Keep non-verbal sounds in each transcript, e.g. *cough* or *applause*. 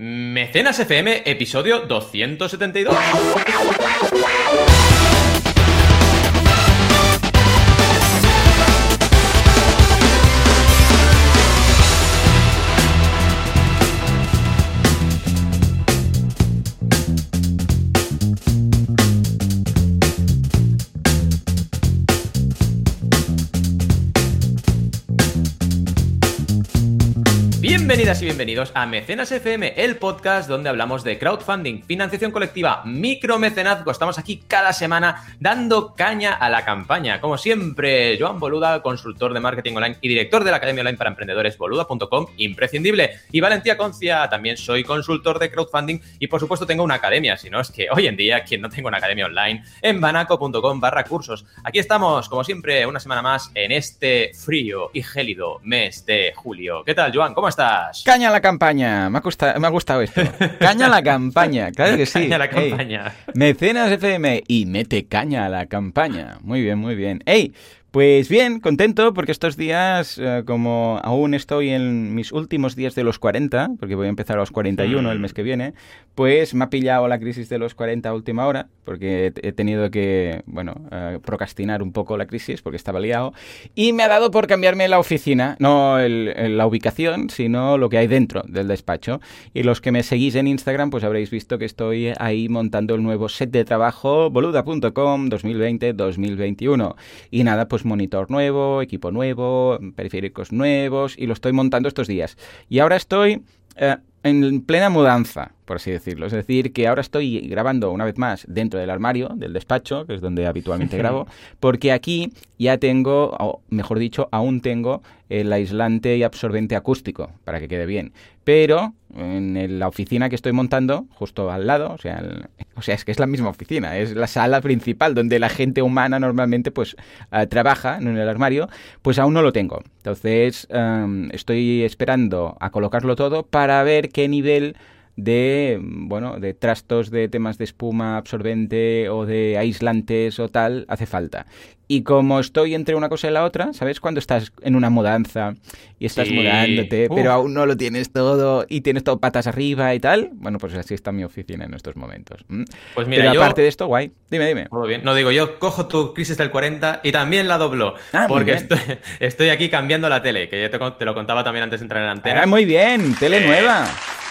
Mecenas FM, episodio 272. Bienvenidos a Mecenas FM, el podcast donde hablamos de crowdfunding, financiación colectiva, micromecenazgo. Estamos aquí cada semana dando caña a la campaña. Como siempre, Joan Boluda, consultor de marketing online y director de la Academia Online para Emprendedores, boluda.com, imprescindible. Y Valentía Concia, también soy consultor de crowdfunding y por supuesto tengo una academia, si no es que hoy en día, quien no tengo una academia online, en banaco.com barra cursos. Aquí estamos, como siempre, una semana más en este frío y gélido mes de julio. ¿Qué tal, Joan? ¿Cómo estás? Caña a la campaña. Me ha, gustado, me ha gustado esto. Caña a la campaña. Claro que sí. Caña a la campaña. mecenas FM y mete caña a la campaña. Muy bien, muy bien. ¡Ey! Pues bien, contento porque estos días, eh, como aún estoy en mis últimos días de los 40, porque voy a empezar a los 41 el mes que viene, pues me ha pillado la crisis de los 40 a última hora, porque he tenido que, bueno, uh, procrastinar un poco la crisis porque estaba liado, y me ha dado por cambiarme la oficina, no el, el, la ubicación, sino lo que hay dentro del despacho. Y los que me seguís en Instagram, pues habréis visto que estoy ahí montando el nuevo set de trabajo, boluda.com 2020-2021. Y nada, pues monitor nuevo, equipo nuevo, periféricos nuevos y lo estoy montando estos días. Y ahora estoy eh, en plena mudanza, por así decirlo. Es decir, que ahora estoy grabando una vez más dentro del armario, del despacho, que es donde habitualmente *laughs* grabo, porque aquí ya tengo, o mejor dicho, aún tengo el aislante y absorbente acústico, para que quede bien. Pero en la oficina que estoy montando, justo al lado, o sea, el, o sea, es que es la misma oficina, es la sala principal donde la gente humana normalmente pues uh, trabaja, en el armario, pues aún no lo tengo. Entonces, um, estoy esperando a colocarlo todo para ver qué nivel de bueno de trastos de temas de espuma absorbente o de aislantes o tal hace falta. Y como estoy entre una cosa y la otra sabes cuando estás en una mudanza y estás sí. mudándote Uf. pero aún no lo tienes todo y tienes todo patas arriba y tal bueno pues así está mi oficina en estos momentos pues mira pero yo... aparte de esto guay. Dime dime. Muy bien. No digo yo cojo tu crisis del 40 y también la doblo ah, porque estoy, estoy, aquí cambiando la tele que yo te, te, lo contaba también antes de entrar en antena. Ah, muy bien. Tele eh... nueva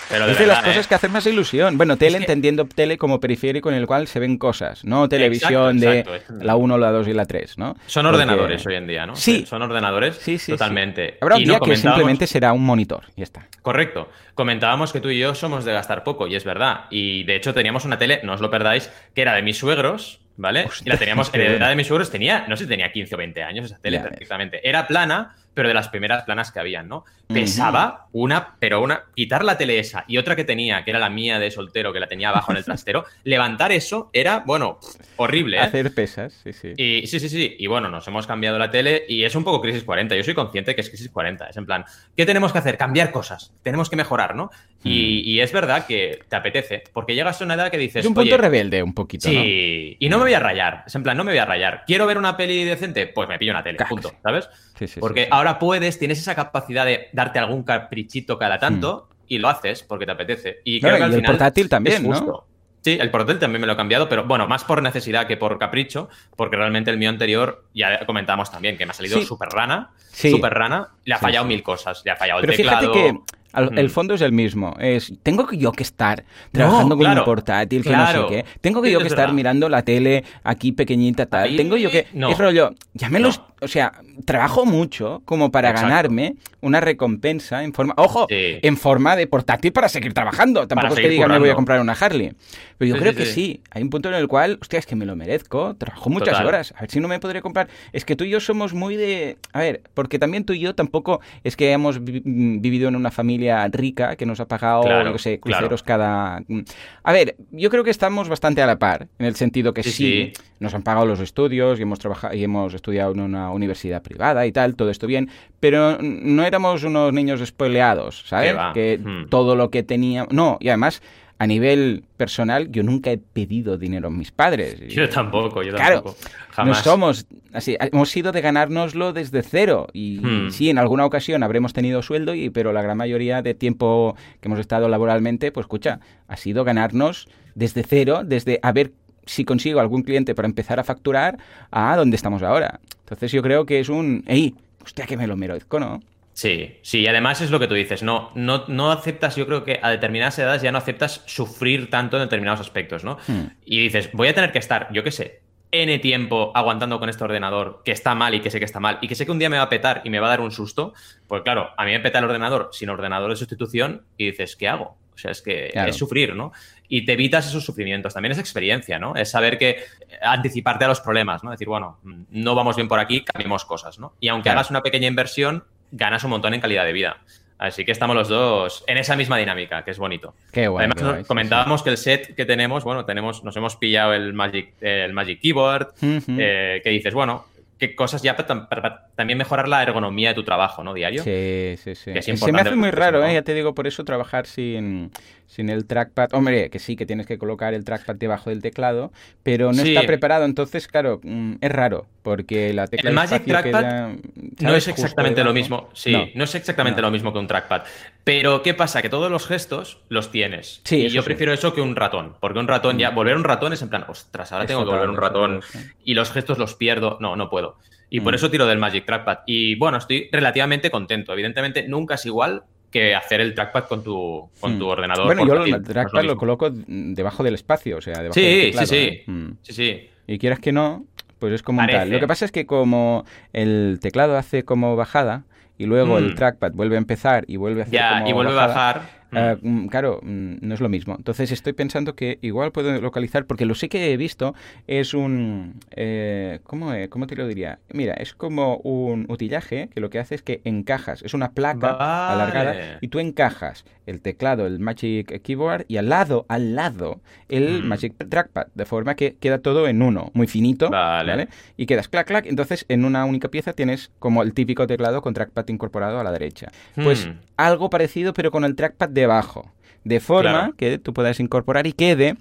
pero de es de verdad, las cosas ¿eh? que hacen más ilusión. Bueno, tele Es que- entendiendo tele como periférico en el cual se ven cosas, no televisión exacto, de la 1, la 2 y la 3, ¿no? Son Porque- ordenadores hoy en día, ¿no? Sí. Son ordenadores Sí, sí, totalmente. sí. Habrá un Y día no, que comentábamos- simplemente será un monitor, ya está. Correcto. Comentábamos que tú y yo somos de gastar poco, y es verdad. Y de hecho teníamos una tele, no os lo perdáis, que era de mis suegros, ¿vale? Hostia, y la teníamos *laughs* bueno. de mis suegros, tenía, no sé si tenía 15 o 20 años esa tele perfectamente. Era plana, pero de las primeras planas que habían, ¿no? Pesaba una, pero una, quitar la tele esa y otra que tenía, que era la mía de soltero, que la tenía abajo en el *laughs* trastero, levantar eso era, bueno, horrible, ¿eh? Hacer pesas, sí, sí. Y sí, sí, sí. Y bueno, nos hemos cambiado la tele y es un poco crisis 40. Yo soy consciente que es crisis 40. Es en plan, ¿qué tenemos que hacer? Cambiar cosas. Tenemos que mejorar, ¿no? Y, y es verdad que te apetece, porque llegas a una edad que dices. Es un punto "Oye, rebelde, un poquito, ¿no? Sí, y no me voy a rayar. Es en plan, no me voy a rayar. ¿Quiero ver una peli decente? Pues me pillo una tele, punto. ¿sabes? Sí, sí, Porque sí, sí. Ahora puedes, tienes esa capacidad de darte algún caprichito cada tanto y lo haces porque te apetece. Y Claro, creo que al y el portátil también, es ¿no? justo. Sí, el portátil también me lo he cambiado, pero bueno, más por necesidad que por capricho, porque realmente el mío anterior, ya comentábamos también, que me ha salido Sí. súper rana, Sí. súper rana, le ha fallado sí. mil cosas, le ha fallado Pero el teclado. fíjate que al- el fondo es el mismo. Es, tengo que yo que estar trabajando con claro, un portátil, que claro. no sé qué. Tengo que yo que estar mirando la tele aquí pequeñita tal. Ahí, Tengo yo que... no. Es rollo, ya me los... No. O sea, trabajo mucho como para Exacto. ganarme una recompensa en forma... Ojo, Sí. en forma de portátil para seguir trabajando. Tampoco es que diga me voy a comprar una Harley. Pero yo Sí, creo sí, que sí. Hay un punto en el cual, hostia, es que me lo merezco. Trabajo muchas Total. horas. A ver si no me podré comprar. Es que tú y yo somos muy de. A ver, porque también tú y yo tampoco es que hemos vi- mm, vivido en una familia rica que nos ha pagado, Claro, qué sé, claro. cruceros cada. mm. A ver, yo creo que estamos bastante a la par, en el sentido que sí. Nos han pagado los estudios y hemos trabajado y hemos estudiado en una universidad privada y tal, todo esto bien, pero no éramos unos niños spoileados, ¿sabes? Que Hmm. todo lo que teníamos. No, y además a nivel personal, yo nunca he pedido dinero a mis padres. *laughs* Yo tampoco, yo Claro, tampoco. Jamás. no somos así, hemos sido de ganárnoslo desde cero y Hmm. sí, en alguna ocasión habremos tenido sueldo, y, pero la gran mayoría de tiempo que hemos estado laboralmente, pues escucha, ha sido ganarnos desde cero, desde a ver si consigo algún cliente para empezar a facturar a donde estamos ahora. Entonces yo creo que es un, ey, hostia, que me lo merezco, ¿no? Sí, sí, y además es lo que tú dices, no, no, no aceptas, yo creo que a determinadas edades ya no aceptas sufrir tanto en determinados aspectos, ¿no? Hmm. Y dices, voy a tener que estar, yo qué sé, N tiempo aguantando con este ordenador que está mal y que sé que está mal y que sé que un día me va a petar y me va a dar un susto, pues claro, a mí me peta el ordenador sin ordenador de sustitución y dices, ¿qué hago? O sea, es que Claro. es sufrir, ¿no? Y te evitas esos sufrimientos. También es experiencia, ¿no? Es saber que anticiparte a los problemas, ¿no? Decir, bueno, no vamos bien por aquí, cambiemos cosas, ¿no? Y aunque Claro. hagas una pequeña inversión, ganas un montón en calidad de vida. Así que estamos los dos en esa misma dinámica, que es bonito. Qué guay, Además, qué guay, sí, comentábamos que el set que tenemos, bueno, tenemos, nos hemos pillado el Magic, el Magic Keyboard, eh, que dices, bueno, qué cosas ya para, tam- para también mejorar la ergonomía de tu trabajo, ¿no? Diario. Sí, sí, sí. Que es Se me importante hace muy raro, ¿eh? Ya te digo, por eso trabajar sin, sin el trackpad. Hombre, que sí, que tienes que colocar el trackpad debajo del teclado, pero no Sí. está preparado. Entonces, claro, mm, es raro, porque la tecla El Magic Trackpad queda, No es exactamente lo mismo. Sí, No. no, es exactamente No. lo mismo que un trackpad. Pero, ¿qué pasa? Que todos los gestos los tienes. Sí, y yo sí. prefiero eso que un ratón. Porque un ratón ya, volver un ratón es en plan, ostras, ahora tengo que volver un ratón. y los gestos los pierdo. No, no puedo. Y por Mm. eso tiro del Magic Trackpad. Y bueno, estoy relativamente contento. Evidentemente, nunca es igual que hacer el trackpad con tu, con Mm. tu ordenador. Bueno, yo el trackpad lo coloco debajo del espacio, o sea, debajo Sí, del sí, teclado. sí. ¿eh? Mm. Sí, sí. Y quieras que no, pues es como un tal. Lo que pasa es que como el teclado hace como bajada y luego Mm. el trackpad vuelve a empezar y vuelve a hacer Ya, como y vuelve a bajar. Eh, mm, claro, mm, no es lo mismo. Entonces estoy pensando que igual puedo localizar, porque lo sé que he visto, es un... eh, ¿cómo, eh? ¿Cómo te lo diría? Mira, es como un utillaje que lo que hace es que encajas, es una placa Vale. alargada y tú encajas el teclado, el Magic Keyboard y al lado, al lado, el Mm. Magic Trackpad, de forma que queda todo en uno, muy finito, Vale. ¿vale? Y quedas clac, clac, entonces en una única pieza tienes como el típico teclado con trackpad incorporado a la derecha. Pues algo parecido, pero con el trackpad debajo. De forma Claro. que tú puedas incorporar y quede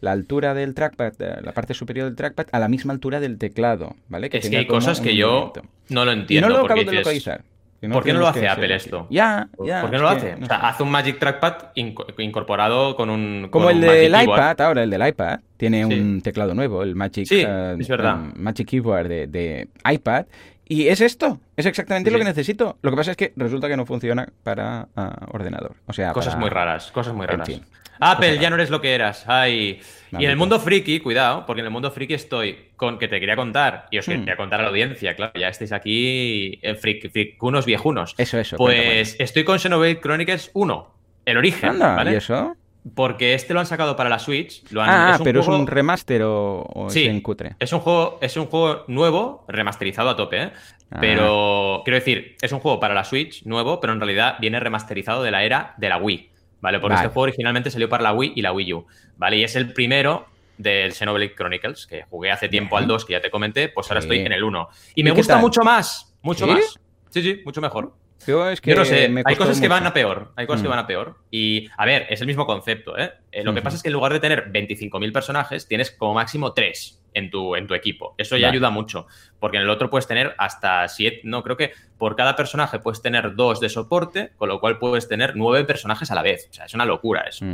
la altura del trackpad, eh, la parte superior del trackpad, a la misma altura del teclado, ¿vale? Es que hay cosas que yo movimiento. no lo Y entiendo. no lo acabo de localizar. Que ¿Por qué no lo hace que Apple esto? Ya, ¿Por qué no lo que hace? no O sea, sé. hace un Magic Trackpad inco- incorporado con un. Como con el un del iPad, ahora el del iPad, tiene Sí. un teclado nuevo, el Magic, Sí, eh, es verdad. eh, Magic Keyboard de, de iPad. Y es esto, es exactamente Sí, lo que necesito. Lo que pasa es que resulta que no funciona para ah, ordenador. O sea, Cosas para- muy raras, cosas muy En raras. fin. Apple, Cosas ya no eres lo que eras. Ay. Y en el mundo friki, cuidado, porque en el mundo friki estoy con que te quería contar, y os Hmm. quería contar a la audiencia, claro, ya estáis aquí, eh, fric, fricunos viejunos. Eso, eso. cuenta, Pues estoy con Xenoblade Chronicles 1, el origen. Anda, ¿vale? ¿y eso? Porque este lo han sacado para la Switch. Lo han, Ah, un pero es un remaster o, o Sí. es en cutre. Es un juego, es un juego nuevo, remasterizado a tope, ¿eh? Ah. Pero quiero decir, es un juego para la Switch nuevo, pero en realidad viene remasterizado de la era de la Wii. ¿Vale? Porque Vale. este juego originalmente salió para la Wii y la Wii U. ¿Vale? Y es el primero del Xenoblade Chronicles, que jugué hace tiempo Bien. al 2, que ya te comenté, pues ahora Sí. estoy en el 1. Y ¿Y me gusta mucho más, mucho ¿Sí? más. Sí, sí, mucho mejor. Yo, es que Yo no sé, me hay cosas que van a peor, hay cosas que Mm. van a peor. Y, a ver, es el mismo concepto, ¿eh? Eh, lo que pasa es que en lugar de tener 25.000 personajes, tienes como máximo 3 en tu, en tu equipo. Eso ya Vale. ayuda mucho, porque en el otro puedes tener hasta 7, no, creo que por cada personaje puedes tener 2 de soporte, con lo cual puedes tener 9 personajes a la vez. O sea, es una locura eso.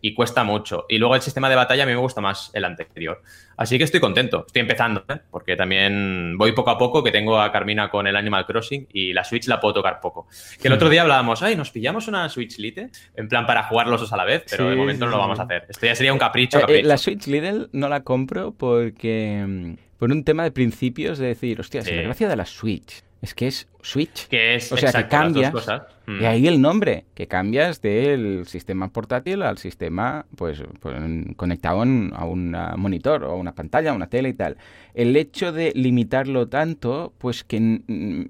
Y cuesta mucho. Y luego el sistema de batalla a mí me gusta más el anterior. Así que estoy contento. Estoy empezando, ¿eh? porque también voy poco a poco, que tengo a Carmina con el Animal Crossing y la Switch la puedo tocar poco. Que el otro día hablábamos, ay, ¿nos pillamos una Switch Lite? En plan para jugar los dos a la vez, pero Sí, de momento no lo vamos a hacer. Esto ya sería un capricho, Eh, eh, capricho. la Switch Lidl no la compro porque... mm, Por un tema de principios de decir, hostia, si Sí. la gracia de la Switch es que es Switch. Que es O sea, que exacto, cosas. Mm. Y ahí el nombre, que cambias del sistema portátil al sistema pues, pues, conectado en- a un monitor o a una pantalla, a una tele y tal. El hecho de limitarlo tanto, pues que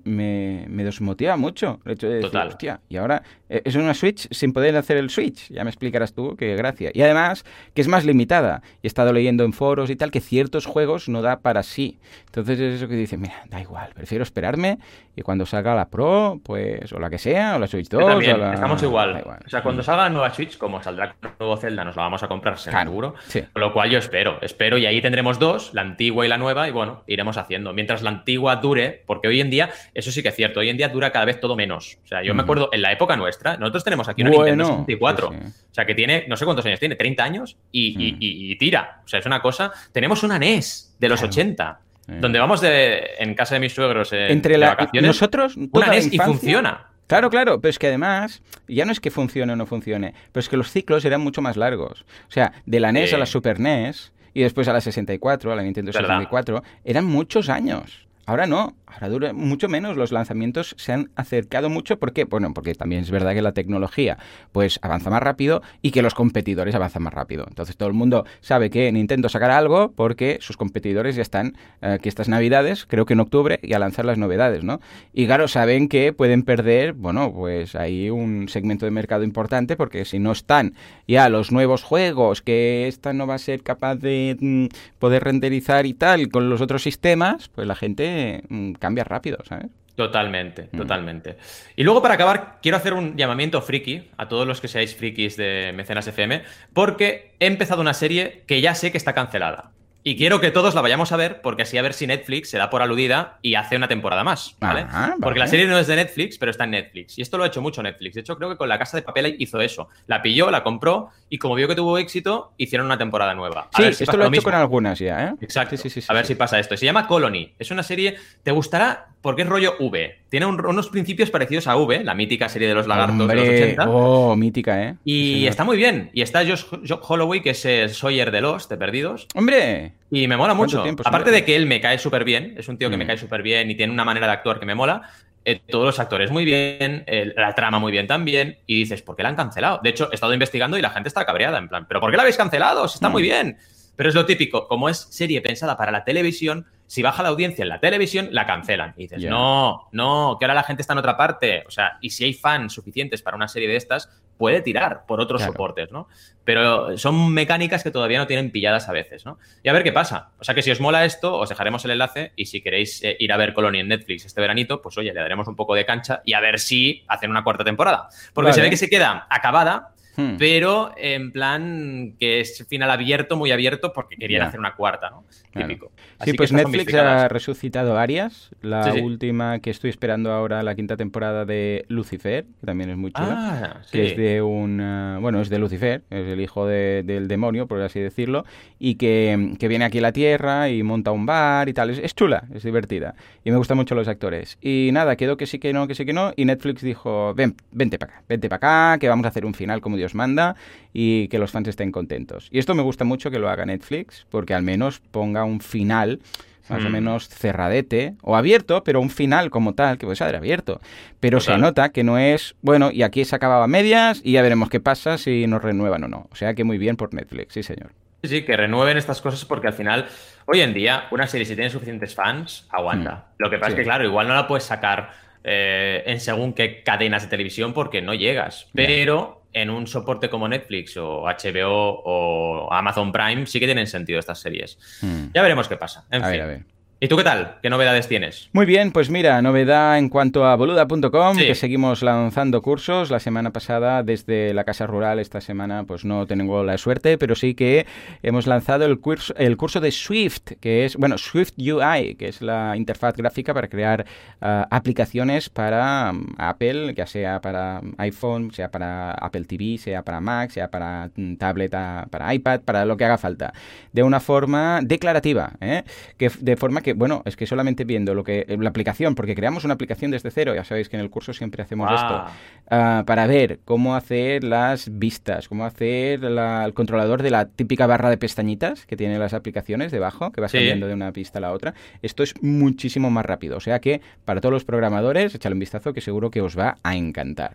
me, me desmotiva mucho. El hecho de decir, Total. hostia, y ahora eh, es una Switch sin poder hacer el Switch. Ya me explicarás tú qué gracia. Y además, que es más limitada. Y he estado leyendo en foros y tal que ciertos juegos no da para sí. Entonces es eso que dice, mira, da igual, prefiero esperarme y cuando salga la Pro, pues, o la que sea, o la Switch 2. o la... Estamos igual. Da igual. O sea, cuando salga la nueva Switch, como saldrá con el nuevo Zelda, nos la vamos a comprar Claro, seguro. sí. Con lo cual yo espero, espero, y ahí tendremos dos, la antigua y la nueva, y bueno, iremos haciendo. Mientras la antigua dure, porque hoy en día, eso sí que es cierto, hoy en día dura cada vez todo menos. O sea, yo me acuerdo, en la época nuestra, nosotros tenemos aquí una Bueno, Nintendo 64. sí, sí. O sea, que tiene, no sé cuántos años tiene, 30 años, y, Mm. y- y tira. O sea, es una cosa. Tenemos una NES de los Claro. 80, Sí. donde vamos de, en casa de mis suegros eh, Entre de la, vacaciones. nosotros, toda una la NES y funciona. Claro, claro, pero es que además, ya no es que funcione o no funcione, pero es que los ciclos eran mucho más largos. O sea, de la NES Sí. a la Super NES y después a la 64, a la Nintendo Verdad. 64, eran muchos años. Ahora no, ahora dura mucho menos. Los lanzamientos se han acercado mucho. ¿Por qué? Bueno, porque también es verdad que la tecnología pues avanza más rápido y que los competidores avanzan más rápido. Entonces todo el mundo sabe que Nintendo sacará algo porque sus competidores ya están, eh, que estas navidades, creo que en octubre, y a lanzar las novedades, ¿no? Y claro, saben que pueden perder, bueno, pues ahí un segmento de mercado importante porque si no están ya los nuevos juegos, que esta no va a ser capaz de mm, poder renderizar y tal con los otros sistemas, pues la gente mm, cambia rápido, ¿sabes? Totalmente, Mm. totalmente. Y luego para acabar, quiero hacer un llamamiento friki a todos los que seáis frikis de Mecenas FM, porque he empezado una serie que ya sé que está cancelada. Y quiero que todos la vayamos a ver, porque así a ver si Netflix se da por aludida y hace una temporada más, ¿vale? Porque la serie no es de Netflix, pero está en Netflix. Y esto lo ha hecho mucho Netflix. De hecho, creo que con La Casa de Papel hizo eso. La pilló, la compró y como vio que tuvo éxito, hicieron una temporada nueva. A Sí, ver si esto pasa lo he hecho mismo. con algunas ya, ¿eh? Exacto. Sí, sí, sí, sí, a ver sí. si pasa esto. Se llama Colony. Es una serie. ¿Te gustará? Porque es rollo V. Tiene un- unos principios parecidos a V, la mítica serie de los lagartos de los Hombre, 80. Oh, mítica, ¿eh? Y Sí, está muy bien. Y está Josh, Josh Holloway, que es el Sawyer de los, de Perdidos. ¡Hombre! Y me mola ¿Cuánto mucho. tiempo Aparte de que él me cae súper bien, es un tío que me Mm. cae súper bien y tiene una manera de actuar que me mola. eh, todos los actores muy bien, la trama muy bien también. Y dices, ¿por qué la han cancelado? De hecho, he estado investigando y la gente está cabreada, en plan, ¿pero por qué la habéis cancelado? Si está Mm. muy bien. Pero es lo típico, como es serie pensada para la televisión, si baja la audiencia en la televisión, la cancelan. Y dices, no, no, que ahora la gente está en otra parte. O sea, y si hay fans suficientes para una serie de estas, puede tirar por otros Claro. soportes, ¿no? Pero son mecánicas que todavía no tienen pilladas a veces, ¿no? Y a ver qué pasa. O sea que si os mola esto, os dejaremos el enlace y si queréis eh, ir a ver Colony en Netflix este veranito, pues oye, le daremos un poco de cancha y a ver si hacen una cuarta temporada. Porque se ve que se queda acabada, Hmm. pero en plan que es final abierto, muy abierto, porque querían Ya. hacer una cuarta, ¿no? Claro. Típico. Sí, Así pues Netflix ha resucitado varias. La Sí, sí. última que estoy esperando ahora, la quinta temporada de Lucifer, que también es muy chula. Ah, sí. que es de un... ah, bueno, es de Lucifer, es el hijo de- del demonio, por así decirlo, y que, que viene aquí a la Tierra y monta un bar y tal. Es, es chula, es divertida. Y me gustan mucho los actores. Y nada, quedó que sí, que no, que sí, que no. Y Netflix dijo, ven, vente para acá, vente para acá, que vamos a hacer un final como Dios manda y que los fans estén contentos. Y esto me gusta mucho que lo haga Netflix, porque al menos ponga un final más o Hmm. menos cerradete o abierto, pero un final como tal, que puede ser abierto. Pero se nota que no es, bueno, y aquí se acababa a medias y ya veremos qué pasa si nos renuevan o no. O sea que muy bien por Netflix, sí señor. Sí, que renueven estas cosas porque al final, hoy en día, una serie si tiene suficientes fans, aguanta. Lo que pasa Hmm. Sí. es que, claro, igual no la puedes sacar eh, en según qué cadenas de televisión porque no llegas. Pero en un soporte como Netflix o HBO o Amazon Prime sí que tienen sentido estas series. Hmm. Ya veremos qué pasa. En A fin. ver, a ver. ¿Y tú qué tal? ¿Qué novedades tienes? Muy bien, pues mira, novedad en cuanto a boluda.com, Sí. que seguimos lanzando cursos. La semana pasada, desde la Casa Rural, esta semana pues no tengo la suerte, pero sí que hemos lanzado el curso, el curso de Swift, que es, bueno, Swift UI, que es la interfaz gráfica para crear ah, aplicaciones para mm, Apple, ya sea para iPhone, sea para Apple TV, sea para Mac, sea para mm, tablet, ah, para iPad, para lo que haga falta. De una forma declarativa, ¿eh? que de forma que, bueno, es que solamente viendo lo que la aplicación, porque creamos una aplicación desde cero, ya sabéis que en el curso siempre hacemos Ah, esto, ah, para ver cómo hacer las vistas, cómo hacer la- el controlador de la típica barra de pestañitas que tienen las aplicaciones debajo, que vas Sí. cambiando de una pista a la otra. Esto es muchísimo más rápido, o sea que para todos los programadores, échale un vistazo que seguro que os va a encantar.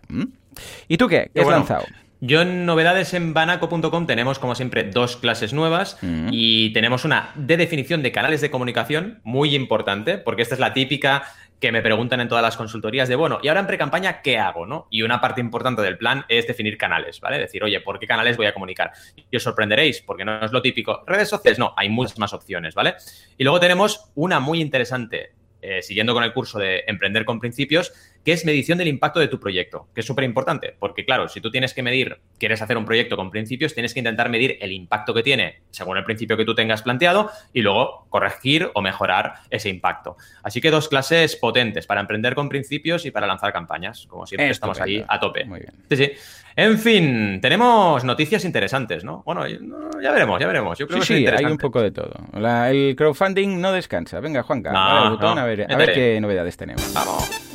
¿Y tú qué? ¿Qué Qué has bueno. lanzado? Yo en novedades en banaco.com tenemos, como siempre, dos clases nuevas y tenemos una de definición de canales de comunicación muy importante, porque esta es la típica que me preguntan en todas las consultorías de, bueno, y ahora en pre-campaña, ¿qué hago? ¿no? Y una parte importante del plan es definir canales, ¿vale? Decir, oye, ¿por qué canales voy a comunicar? Y os sorprenderéis, porque no es lo típico. Redes sociales, no, hay muchas más opciones, ¿vale? Y luego tenemos una muy interesante, eh, siguiendo con el curso de Emprender con Principios, que es medición del impacto de tu proyecto, que es súper importante, porque claro, si tú tienes que medir, quieres hacer un proyecto con principios, tienes que intentar medir el impacto que tiene según el principio que tú tengas planteado y luego corregir o mejorar ese impacto. Así que dos clases potentes para emprender con principios y para lanzar campañas, como siempre estamos ahí a tope. Muy bien. Sí, sí. En fin, tenemos noticias interesantes, ¿no? Bueno, ya veremos, ya veremos. Yo creo sí, que sí, hay un poco de todo. el crowdfunding no descansa. Venga, Juanca, a, ver, a ver qué novedades tenemos. Vamos.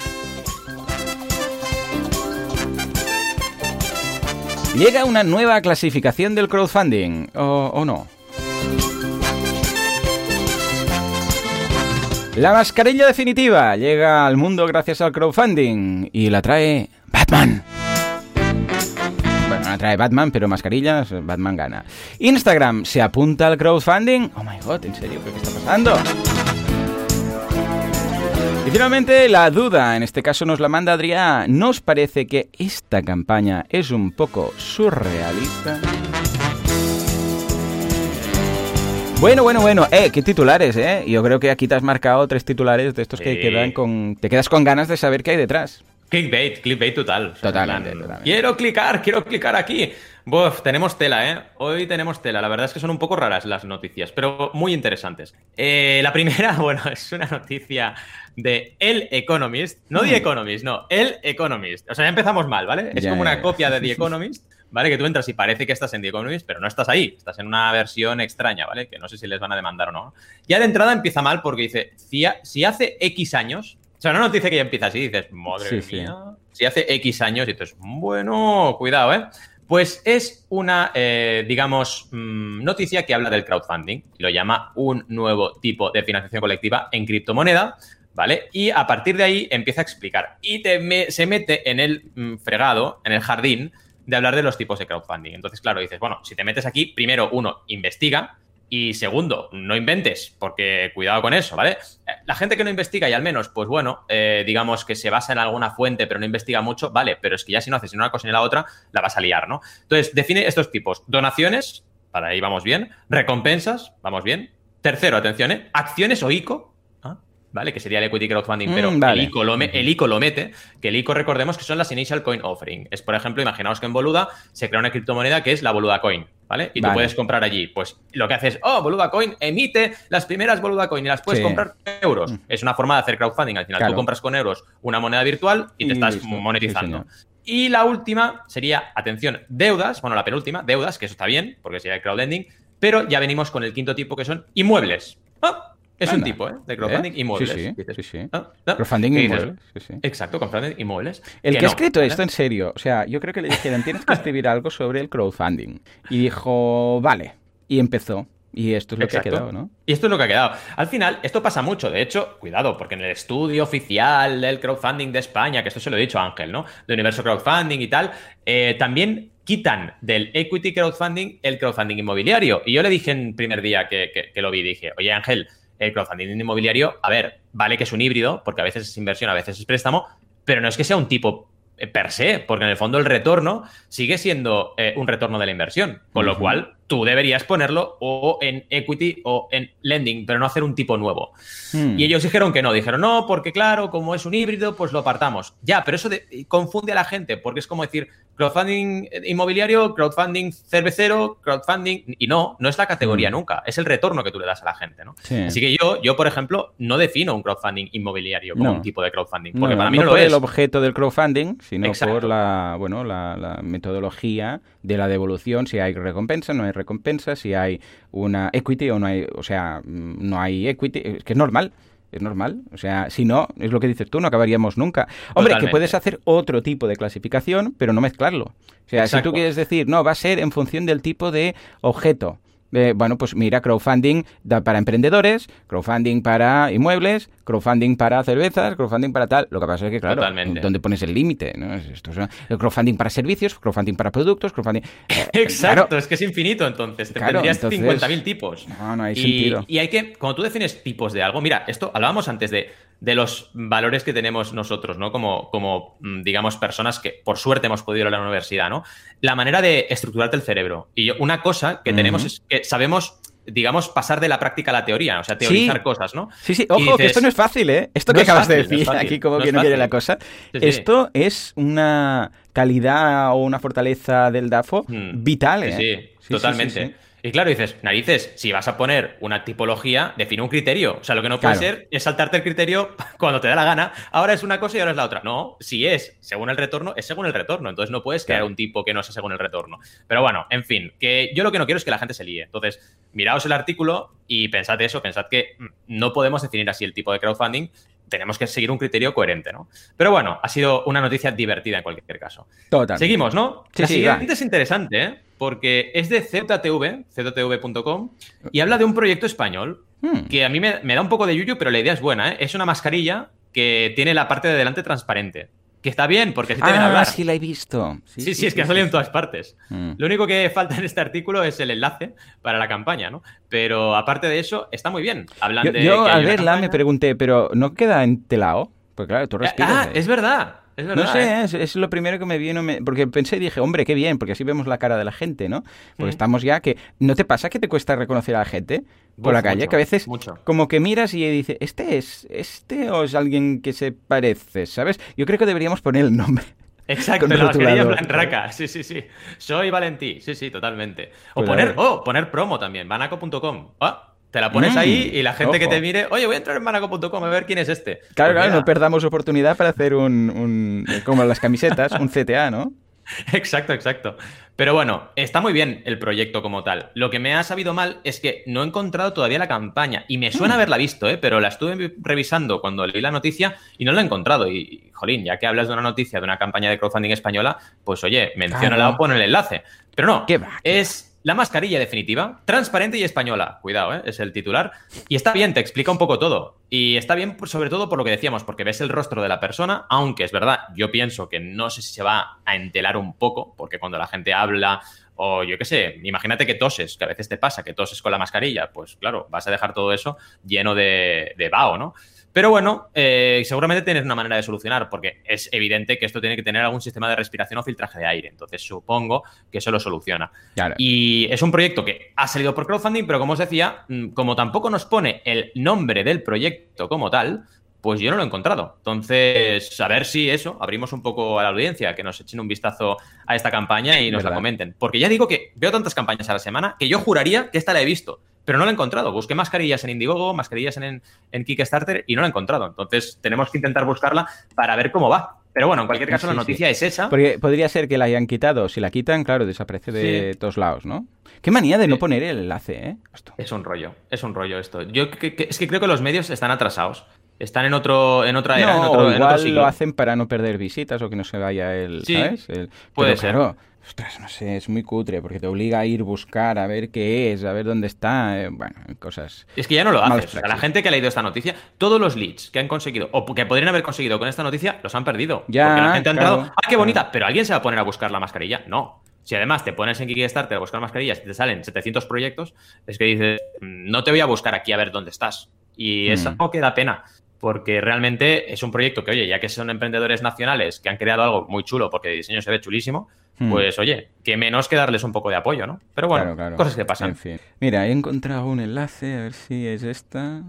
Llega una nueva clasificación del crowdfunding, ¿o, no? La mascarilla definitiva llega al mundo gracias al crowdfunding y la trae Batman. Bueno, la trae Batman, pero mascarillas, Batman gana. Instagram se apunta al crowdfunding. Oh my god, ¿en serio? ¿Qué está pasando? Y finalmente la duda, en este caso nos la manda Adrián. ¿Nos parece que esta campaña es un poco surrealista? Bueno, bueno, bueno. Eh, qué titulares, ¿eh? Yo creo que aquí te has marcado tres titulares de estos que quedan con... Te quedas con ganas de saber qué hay detrás. Clickbait, clickbait total. Totalmente, totalmente. Quiero clicar, quiero clicar aquí. Buf, tenemos tela, ¿eh? Hoy tenemos tela. La verdad es que son un poco raras las noticias, pero muy interesantes. Eh, la primera, *laughs* bueno, es una noticia de El Economist. No The hmm. Economist, no, El Economist. O sea, ya empezamos mal, ¿vale? Es como una copia de *laughs* The Economist, ¿vale? Que tú entras y parece que estás en The Economist, pero no estás ahí. Estás en una versión extraña, ¿vale? Que no sé si les van a demandar o no. Ya de entrada empieza mal porque dice, si hace X años o sea, no nos dice que ya empieza así, dices, madre mía. Si hace X años y dices, bueno, cuidado, ¿eh? Pues es una, eh, digamos, mm, noticia que habla del crowdfunding. Lo llama un nuevo tipo de financiación colectiva en criptomoneda, ¿vale? Y a partir de ahí empieza a explicar. Y se mete en el mm, fregado, en el jardín, de hablar de los tipos de crowdfunding. Entonces, claro, dices, bueno, si te metes aquí, primero uno, investiga, y segundo, no inventes, porque cuidado con eso, ¿vale? Eh, la gente que no investiga y al menos, pues bueno, eh, digamos que se basa en alguna fuente pero no investiga mucho, vale, pero es que ya si no haces ni una cosa ni la otra, la vas a liar, ¿no? Entonces, define estos tipos. Donaciones, para ahí vamos bien. Recompensas, vamos bien. Tercero, atención, ¿eh? Acciones o ICO, ¿vale? Que sería el equity crowdfunding, pero mm, el, ICO lo mete, que el ICO recordemos que son las initial coin offering. Es, por ejemplo, imaginaos que en Boluda se crea una criptomoneda que es la Boluda Coin, ¿vale? Y tú puedes comprar allí. Pues lo que haces, oh, Boluda Coin emite las primeras Boluda Coin y las puedes comprar con euros. Mm. Es una forma de hacer crowdfunding. Al final tú compras con euros una moneda virtual y te estás monetizando. y la última sería, atención, deudas, bueno, la penúltima, deudas, que eso está bien, porque sería el crowdlending, pero ya venimos con el quinto tipo que son inmuebles. ¡Ah! Es un tipo, ¿eh? De crowdfunding ¿Eh? inmuebles. Sí, sí, sí, sí. Crowdfunding inmuebles. Sí, sí. Exacto, crowdfunding inmuebles. El que, ha escrito esto en serio, o sea, yo creo que le dijeron, tienes que escribir algo sobre el crowdfunding. Y dijo, vale. Y empezó. Y esto es lo que ha quedado, ¿no? Y esto es lo que ha quedado. Al final, esto pasa mucho. De hecho, cuidado, porque en el estudio oficial del crowdfunding de España, que esto se lo he dicho a Ángel, ¿no? De Universo Crowdfunding y tal, eh, también quitan del equity crowdfunding el crowdfunding inmobiliario. Y yo le dije en primer día que, que lo vi, dije, oye Ángel, el crowdfunding inmobiliario, a ver, vale que es un híbrido, porque a veces es inversión, a veces es préstamo, pero no es que sea un tipo eh, per se, porque en el fondo el retorno sigue siendo eh, un retorno de la inversión, con lo cual tú deberías ponerlo o en equity o en lending, pero no hacer un tipo nuevo. Hmm. Y ellos dijeron que no, dijeron no, porque claro, como es un híbrido, pues lo apartamos. Ya, pero eso confunde a la gente, porque es como decir crowdfunding inmobiliario, crowdfunding cervecero, crowdfunding, y no, no es la categoría hmm. nunca, es el retorno que tú le das a la gente, ¿no? Así que yo, yo, por ejemplo, no defino un crowdfunding inmobiliario como un tipo de crowdfunding, porque para mí no, no es el objeto del crowdfunding, sino por la, bueno, la, la metodología de la devolución, si hay recompensa, no hay recompensa, si hay una equity o no hay, o sea, no hay equity, es que es normal. Es normal. O sea, si no, es lo que dices tú, no acabaríamos nunca. Hombre, que puedes hacer otro tipo de clasificación, pero no mezclarlo. O sea, si tú quieres decir, no, va a ser en función del tipo de objeto. Eh, bueno, pues mira, crowdfunding para emprendedores, crowdfunding para inmuebles, crowdfunding para cervezas, crowdfunding para tal. Lo que pasa es que, claro, ¿dónde pones el límite? ¿no? Esto es, crowdfunding para servicios, crowdfunding para productos, crowdfunding... Eh, *laughs* Exacto, es que es infinito entonces. Te tendrías 50.000 tipos. No, no hay sentido. Y hay que, cuando tú defines tipos de algo, mira, esto hablábamos antes de de los valores que tenemos nosotros, ¿no? Como, como, mm, digamos, personas que por suerte hemos podido ir a la universidad, ¿no? La manera de estructurarte el cerebro. Y una cosa que tenemos es que sabemos digamos, pasar de la práctica a la teoría, o sea, teorizar cosas, ¿no? Sí, sí, ojo, que esto no es fácil, ¿eh? Esto que acabas de decir aquí, como que no quiere la cosa. esto es una calidad o una fortaleza del DAFO hmm. vital, ¿eh? Sí, totalmente. Y claro, dices, narices, si vas a poner una tipología, define un criterio. O sea, lo que no puede ser es saltarte el criterio *laughs* cuando te da la gana. Ahora es una cosa y ahora es la otra. No, si es según el retorno, es según el retorno. Entonces no puedes crear un tipo que no sea según el retorno. Pero bueno, en fin, que yo lo que no quiero es que la gente se líe. Entonces, miraos el artículo y pensad eso, pensad que mm, no podemos definir así el tipo de crowdfunding tenemos que seguir un criterio coherente, ¿no? Pero bueno, ha sido una noticia divertida en cualquier caso. Total. Seguimos, ¿no? Sí, La sí, siguiente es interesante, ¿eh? Porque es de ZTV, ZTV.com, y habla de un proyecto español hmm. que a mí me, me, da un poco de yuyu, pero la idea es buena, ¿eh? Es una mascarilla que tiene la parte de delante transparente. Que está bien, porque así te ven ah, hablar. sí la he visto. Sí, sí, es que ha salido en todas partes. Mm. Lo único que falta en este artículo es el enlace para la campaña, ¿no? Pero aparte de eso, está muy bien. Hablan yo, de yo al verla me pregunté, ¿pero no queda entelado? Pues claro, tú respiras. Ah, es verdad. Es verdad, no sé, ¿eh? es, lo primero que me vino, porque pensé y dije, hombre, qué bien, porque así vemos la cara de la gente, ¿no? Porque estamos ya que... ¿No te pasa que te cuesta reconocer a la gente por la calle? que a veces como que miras y dices, ¿este es este o es alguien que se parece? ¿Sabes? Yo creo que deberíamos poner el nombre. *laughs* Exacto, la mascarilla en raca. Sí, sí, sí. Soy Valentí. Sí, sí, totalmente. O poner, oh, poner promo también, banaco.com. Ah, te la pones ahí mm, y la gente que te mire, oye, voy a entrar en manaco.com a ver quién es este. Claro, pues claro, no perdamos oportunidad para hacer un, un, como las camisetas, un CTA, ¿no? *laughs* Exacto, exacto. Pero bueno, está muy bien el proyecto como tal. Lo que me ha sabido mal es que no he encontrado todavía la campaña y me suena mm. haberla visto, ¿eh? pero la estuve revisando cuando leí la noticia y no la he encontrado. Y, jolín, ya que hablas de una noticia de una campaña de crowdfunding española, pues oye, menciónala o pon el enlace. Pero no, ¿Qué va? es la mascarilla definitiva, transparente y española. Cuidado, ¿eh? es el titular. Y está bien, te explica un poco todo. Y está bien, sobre todo por lo que decíamos, porque ves el rostro de la persona, aunque es verdad, yo pienso que no sé si se va a entelar un poco, porque cuando la gente habla o yo qué sé, imagínate que toses, que a veces te pasa que toses con la mascarilla, pues claro, vas a dejar todo eso lleno de, de vaho, ¿no? Pero bueno, eh, seguramente tienes una manera de solucionar, porque es evidente que esto tiene que tener algún sistema de respiración o filtraje de aire. Entonces, supongo que eso lo soluciona. Y es un proyecto que ha salido por crowdfunding, pero como os decía, mm, como tampoco nos pone el nombre del proyecto como tal, pues yo no lo he encontrado. Entonces, a ver si eso, abrimos un poco a la audiencia, que nos echen un vistazo a esta campaña y nos la comenten. Porque ya digo que veo tantas campañas a la semana que yo juraría que esta la he visto pero no lo he encontrado. Busqué mascarillas en Indiegogo, mascarillas en, en, Kickstarter y no la he encontrado. Entonces tenemos que intentar buscarla para ver cómo va. Pero bueno, en cualquier caso, la noticia es esa. Porque podría ser que la hayan quitado. Si la quitan, claro, desaparece de todos lados, ¿no? Qué manía de no poner el enlace, ¿eh? Es un rollo, es un rollo esto. Yo es que creo que los medios están atrasados. Están en otro en otra era, en otro, igual lo hacen para no perder visitas o que no se vaya el, ¿sabes? puede ser. Ostras, no sé, es muy cutre porque te obliga a ir a buscar, a ver qué es, a ver dónde está, eh, bueno, cosas. Es que ya no lo haces. la gente que ha leído esta noticia, todos los leads que han conseguido o que podrían haber conseguido con esta noticia los han perdido. Ya, porque la gente ha entrado, ah, qué bonita, pero alguien se va a poner a buscar la mascarilla. No. Si además te pones en Kickstarter a buscar mascarillas y te salen 700 proyectos, es que dices, mm, no te voy a buscar aquí a ver dónde estás. Y es mm. algo que da pena porque realmente es un proyecto que, oye, ya que son emprendedores nacionales que han creado algo muy chulo porque el diseño se ve chulísimo, Hmm. pues oye, que menos que darles un poco de apoyo, ¿no? Pero bueno, cosas que pasan. Mira, he encontrado un enlace, a ver si es esta.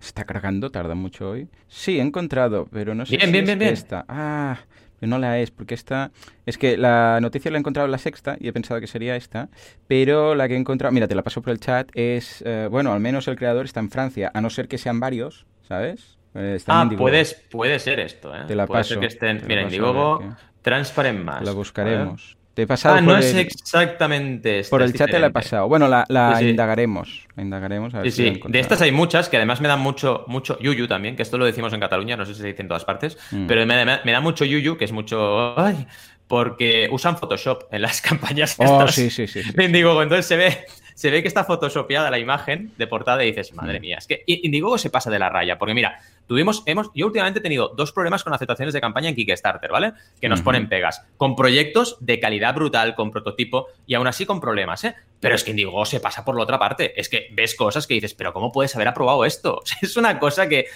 está cargando, tarda mucho hoy. Sí, he encontrado, pero no sé si bien, es bien. esta. Ah, pero no la es, porque esta... Es que la noticia la he encontrado en la sexta y he pensado que sería esta, pero la que he encontrado... Mira, te la paso por el chat, es... Eh, bueno, al menos el creador está en Francia, a no ser que sean varios, ¿sabes? Eh, ah, puedes, puede ser esto, ¿eh? Te la puede paso. Ser que estén... Mira, Indiegogo, Transparent más. La buscaremos. Te he pasado ah, no es exactamente esta, Por el chat te la he pasado. Bueno, la, indagaremos. La indagaremos sí. De estas hay muchas que además me dan mucho, mucho yuyu también, que esto lo decimos en Cataluña, no sé si se dice en todas partes, mm. pero me, da mucho yuyu, que es mucho... Ay, porque usan Photoshop en las *laughs* campañas. Oh, sí, sí, sí, sí. *laughs* Indiegogo, entonces se ve, se ve que está photoshopeada la imagen de portada y dices, madre mía, es que Indiegogo se pasa de la raya, porque mira, Tuvimos, hemos, yo últimamente he tenido dos problemas con aceptaciones de campaña en Kickstarter, ¿vale? Que nos ponen pegas. Con proyectos de calidad brutal, con prototipo, y aún así con problemas, ¿eh? Pero es que Indigo se pasa por la otra parte. Es que ves cosas que dices, pero ¿cómo puedes haber aprobado esto? *laughs* es una cosa que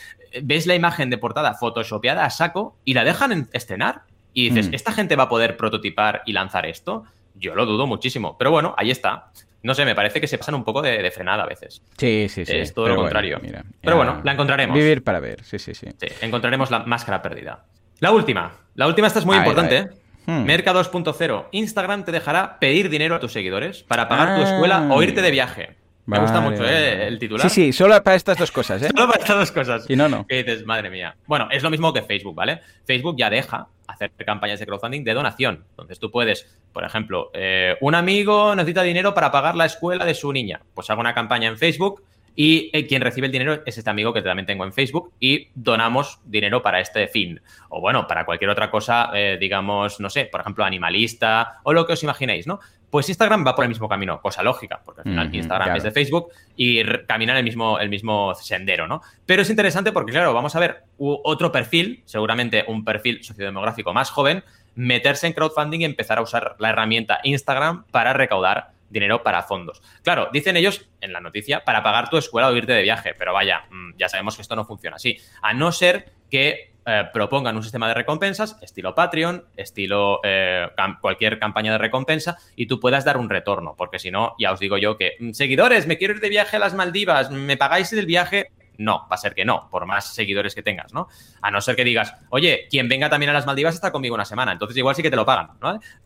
ves la imagen de portada photoshopeada a saco y la dejan estrenar. Y dices, mm. ¿esta gente va a poder prototipar y lanzar esto? Yo lo dudo muchísimo. Pero bueno, ahí está. No sé, me parece que se pasan un poco de, frenada a veces. Sí, sí, sí. Es todo lo contrario. Pero bueno, la encontraremos. Vivir para ver, sí, sí, sí. Sí, encontraremos la máscara perdida. La última. La última esta es muy importante, ¿eh? Hmm. Merca 2.0. Instagram te dejará pedir dinero a tus seguidores para pagar tu escuela o irte de viaje. Me gusta mucho ¿eh? el titular. Sí, sí, solo para estas dos cosas, ¿eh? *laughs* solo para estas dos cosas. Y no, no. Que dices, madre mía. Bueno, es lo mismo que Facebook, ¿vale? Facebook ya deja hacer campañas de crowdfunding de donación. Entonces tú puedes, por ejemplo, eh, un amigo necesita dinero para pagar la escuela de su niña. Pues hago una campaña en Facebook y eh, quien recibe el dinero es este amigo que también tengo en Facebook y donamos dinero para este fin. O bueno, para cualquier otra cosa, eh, digamos, no sé, por ejemplo, animalista o lo que os imaginéis, ¿no? Pues Instagram va por el mismo camino, cosa lógica, porque al final Instagram es de Facebook y caminan el mismo, el mismo sendero, ¿no? Pero es interesante porque, claro, vamos a ver otro perfil, seguramente un perfil sociodemográfico más joven, meterse en crowdfunding y empezar a usar la herramienta Instagram para recaudar dinero para fondos. Claro, dicen ellos en la noticia, para pagar tu escuela o irte de viaje, pero vaya, mm, ya sabemos que esto no funciona así. A no ser que eh, propongan un sistema de recompensas, estilo Patreon, estilo eh, cualquier campaña de recompensa, y tú puedas dar un retorno, porque si no, ya os digo yo que, mm, seguidores, me quiero ir de viaje a las Maldivas, ¿me pagáis el viaje? No, va a ser que no, por más seguidores que tengas, ¿no? A no ser que digas, oye, quien venga también a las Maldivas está conmigo una semana, entonces igual sí que te lo pagan.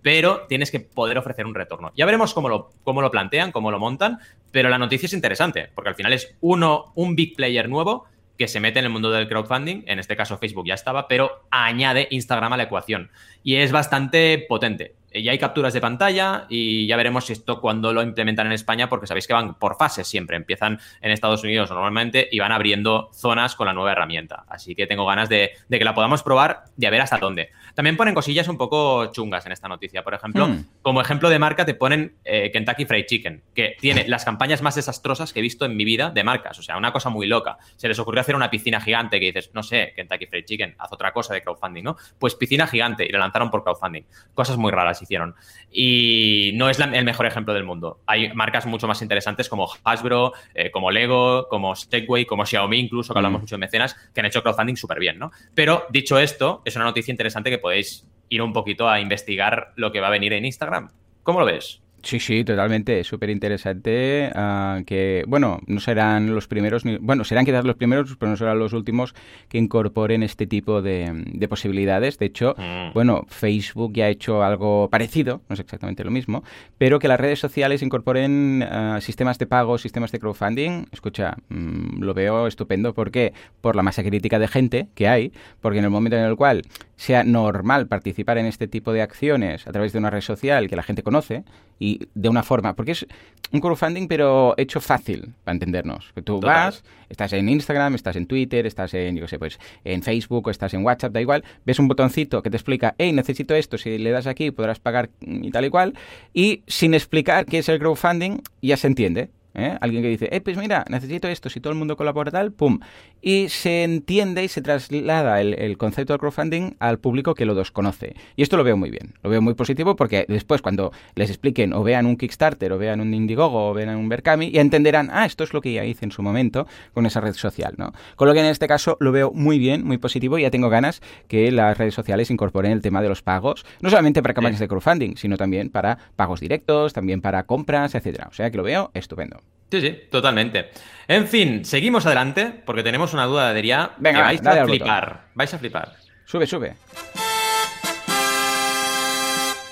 Pero tienes que poder ofrecer un retorno. Ya veremos cómo lo, cómo lo plantean, cómo lo montan, pero la noticia es interesante, porque al final es uno, un big player nuevo que se mete en el mundo del crowdfunding, en este caso Facebook ya estaba, pero añade Instagram a la ecuación. Y es bastante potente. Eh, ya hay capturas de pantalla y ya veremos esto cuando lo implementan en España, porque sabéis que van por fases siempre. Empiezan en Estados Unidos normalmente y van abriendo zonas con la nueva herramienta. Así que tengo ganas de, que la podamos probar y a ver hasta dónde. También ponen cosillas un poco chungas en esta noticia. Por ejemplo, hmm. como ejemplo de marca te ponen eh, Kentucky Fried Chicken, que tiene *laughs* las campañas más desastrosas que he visto en mi vida de marcas. O sea, una cosa muy loca. Se les ocurrió hacer una piscina gigante que dices, no sé, Kentucky Fried Chicken, haz otra cosa de crowdfunding, ¿no? Pues piscina gigante y la lanzaron por crowdfunding. Cosas muy raras hicieron. Y no es el mejor ejemplo del mundo. Hay marcas mucho más interesantes como Hasbro, eh, como Lego, como Segway, como Xiaomi, incluso, que hablamos mm. mucho de mecenas, que han hecho crowdfunding súper bien, ¿no? Pero dicho esto, es una noticia interesante que podéis ir un poquito a investigar lo que va a venir en Instagram. ¿Cómo lo ves? Sí, sí, totalmente, súper interesante. Ah, que, bueno, no serán los primeros, ni, bueno, serán quizás los primeros, pero no serán los últimos que incorporen este tipo de, posibilidades. De hecho, mm. bueno, Facebook ya ha hecho algo parecido, no es exactamente lo mismo, pero que las redes sociales incorporen ah, sistemas de pago, sistemas de crowdfunding. Escucha, mm, lo veo estupendo. ¿Por qué? Por la masa crítica de gente que hay, porque en el momento en el cual sea normal participar en este tipo de acciones a través de una red social que la gente conoce y de una forma, porque es un crowdfunding pero hecho fácil para entendernos. Tú vas, estás en Instagram, estás en Twitter, estás en, yo sé, pues en Facebook o estás en WhatsApp, da igual, ves un botoncito que te explica, hey, necesito esto, si le das aquí podrás pagar y tal y cual, y sin explicar qué es el crowdfunding ya se entiende. ¿Eh? Alguien que dice, eh, pues mira, necesito esto, si todo el mundo colabora tal, pum. Y se entiende y se traslada el, concepto del crowdfunding al público que lo desconoce. Y esto lo veo muy bien, lo veo muy positivo porque después cuando les expliquen o vean un Kickstarter o vean un Indiegogo o vean un Berkami, ya entenderán, ah, esto es lo que ya hice en su momento con esa red social, ¿no? Con lo que en este caso lo veo muy bien, muy positivo y ya tengo ganas que las redes sociales incorporen el tema de los pagos, no solamente para campañas de crowdfunding, sino también para pagos directos, también para compras, etcétera. O sea que lo veo estupendo. Sí, sí, totalmente. En fin, seguimos adelante porque tenemos una duda de Adrián. Venga, vais a flipar. Vais a flipar. Sube, sube.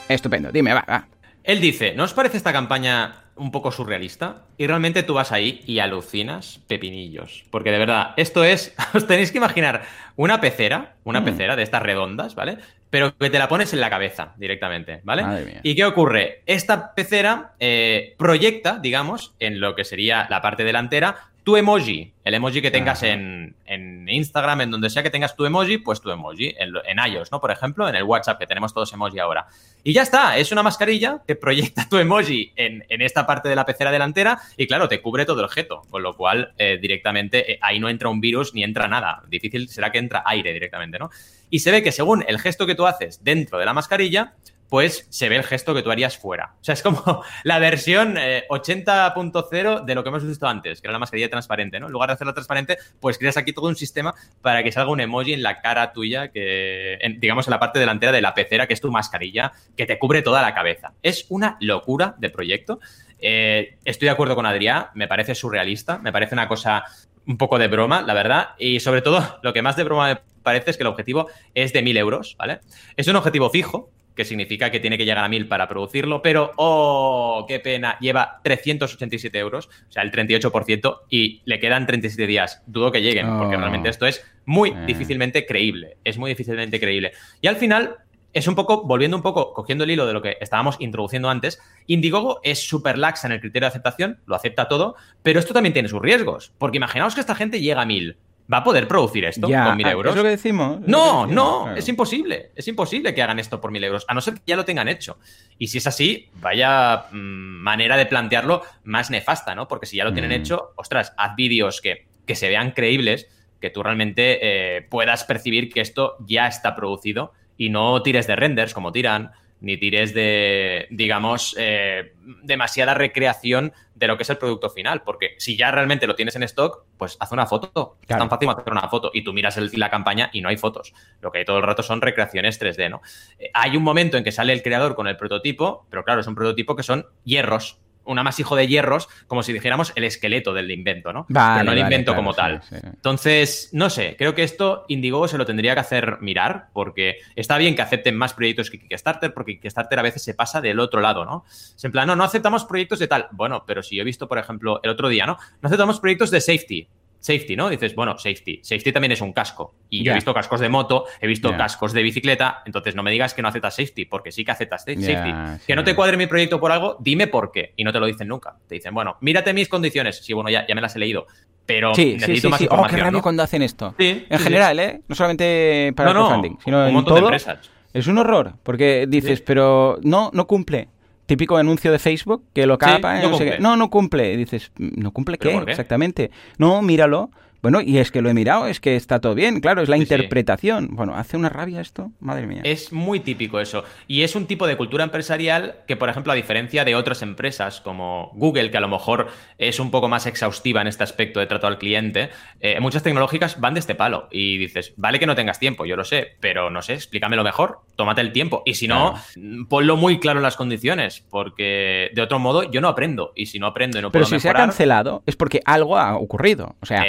Estupendo, dime, va, va. Él dice, ¿no os parece esta campaña un poco surrealista? Y realmente tú vas ahí y alucinas pepinillos. Porque de verdad, esto es, *laughs* os tenéis que imaginar una pecera, una mm. pecera de estas redondas, ¿vale? Pero que te la pones en la cabeza directamente, ¿vale? ¿Y qué ocurre? Esta pecera eh, proyecta, digamos, en lo que sería la parte delantera, tu emoji, el emoji que tengas en, Instagram, en donde sea que tengas tu emoji, pues tu emoji, en, en, iOS, ¿no? Por ejemplo, en el WhatsApp, que tenemos todos emoji ahora. Y ya está, es una mascarilla que proyecta *laughs* tu emoji en, esta parte de la pecera delantera y claro, te cubre todo el objeto, con lo cual eh, directamente eh, ahí no entra un virus ni entra nada. Difícil será que entra aire directamente, ¿no? Y se ve que según el gesto que tú haces dentro de la mascarilla, pues se ve el gesto que tú harías fuera. O sea, es como *laughs* la versión 80.0 eh, de lo que hemos visto antes, que era la mascarilla transparente, ¿no? En lugar de hacerla transparente, pues creas aquí todo un sistema para que salga un emoji en la cara tuya, que, digamos, en la parte delantera de la pecera, que es tu mascarilla, que te cubre toda la cabeza. Es una locura de proyecto. Eh, estoy de acuerdo con Adrián, me parece surrealista, me parece una cosa un poco de broma, la verdad, y sobre todo lo que más de broma me parece es que el objetivo es de 1000 euros, ¿vale? Es un objetivo fijo, que significa que tiene que llegar a 1000 para producirlo, pero, oh, qué pena, lleva 387 euros, o sea, el 38%, y le quedan 37 días. Dudo que lleguen, porque realmente esto es muy eh. difícilmente creíble, es muy difícilmente creíble. Y al final, es un poco, volviendo un poco, cogiendo el hilo de lo que estábamos introduciendo antes, Indiegogo es súper laxa en el criterio de aceptación, lo acepta todo, pero esto también tiene sus riesgos, porque imaginaos que esta gente llega a 1000 ¿Va a poder producir esto con mil euros? ¿Es lo que decimos? No, no, es imposible. Es imposible que hagan esto por mil euros, a no ser que ya lo tengan hecho. Y si es así, vaya mm, manera de plantearlo más nefasta, ¿no? Porque si ya lo tienen mm. hecho, ostras, haz vídeos que, que se vean creíbles, que tú realmente eh, puedas percibir que esto ya está producido y no tires de renders como tiran, ni tires de, digamos, eh, demasiada recreación de lo que es el producto final. Porque si ya realmente lo tienes en stock, pues haz una foto. Es tan fácil hacer una foto. Y tú miras la campaña y no hay fotos. Lo que hay todo el rato son recreaciones 3D, ¿no? Eh, hay un momento en que sale el creador con el prototipo, pero claro, es un prototipo que son hierros un amasijo de hierros, como si dijéramos el esqueleto del invento, ¿no? Pero no el invento como tal. Entonces, no sé, creo que esto Indiegogo se lo tendría que hacer mirar, porque está bien que acepten más proyectos que Kickstarter, porque Kickstarter a veces se pasa del otro lado, ¿no? Es en plan, no, no aceptamos proyectos de tal. Bueno, pero si yo he visto, por ejemplo, el otro día, ¿no? No aceptamos proyectos de safety safety, ¿no? Dices, bueno, safety. Safety también es un casco. Y yo he visto cascos de moto, he visto cascos de bicicleta, entonces no me digas que no aceptas safety, porque sí que aceptas safety. que no te cuadre mi proyecto por algo, dime por qué. Y no te lo dicen nunca. Te dicen, bueno, mírate mis condiciones. Sí, bueno, ya, ya me las he leído. Pero sí, necesito más información. Oh, qué rabia cuando hacen esto. en general, ¿eh? No solamente para el crowdfunding, sino en todo. Es un horror, porque dices, pero no, no cumple típico anuncio de Facebook que lo capa. no, no, no, cumple. Y dices, ¿no cumple qué? Exactamente. No, míralo. Bueno, y es que lo he mirado, es que está todo bien, claro, es la interpretación. Bueno, hace una rabia esto, madre mía. Es muy típico eso. Y es un tipo de cultura empresarial que, por ejemplo, a diferencia de otras empresas como Google, que a lo mejor es un poco más exhaustiva en este aspecto de trato al cliente, eh, muchas tecnológicas van de este palo. Y dices, vale que no tengas tiempo, yo lo sé, pero no sé, explícamelo mejor, tómate el tiempo. Y si no, ponlo muy claro en las condiciones, porque de otro modo yo no aprendo. Y si no aprendo y no pero puedo si se ha cancelado es porque algo ha ocurrido. O sea,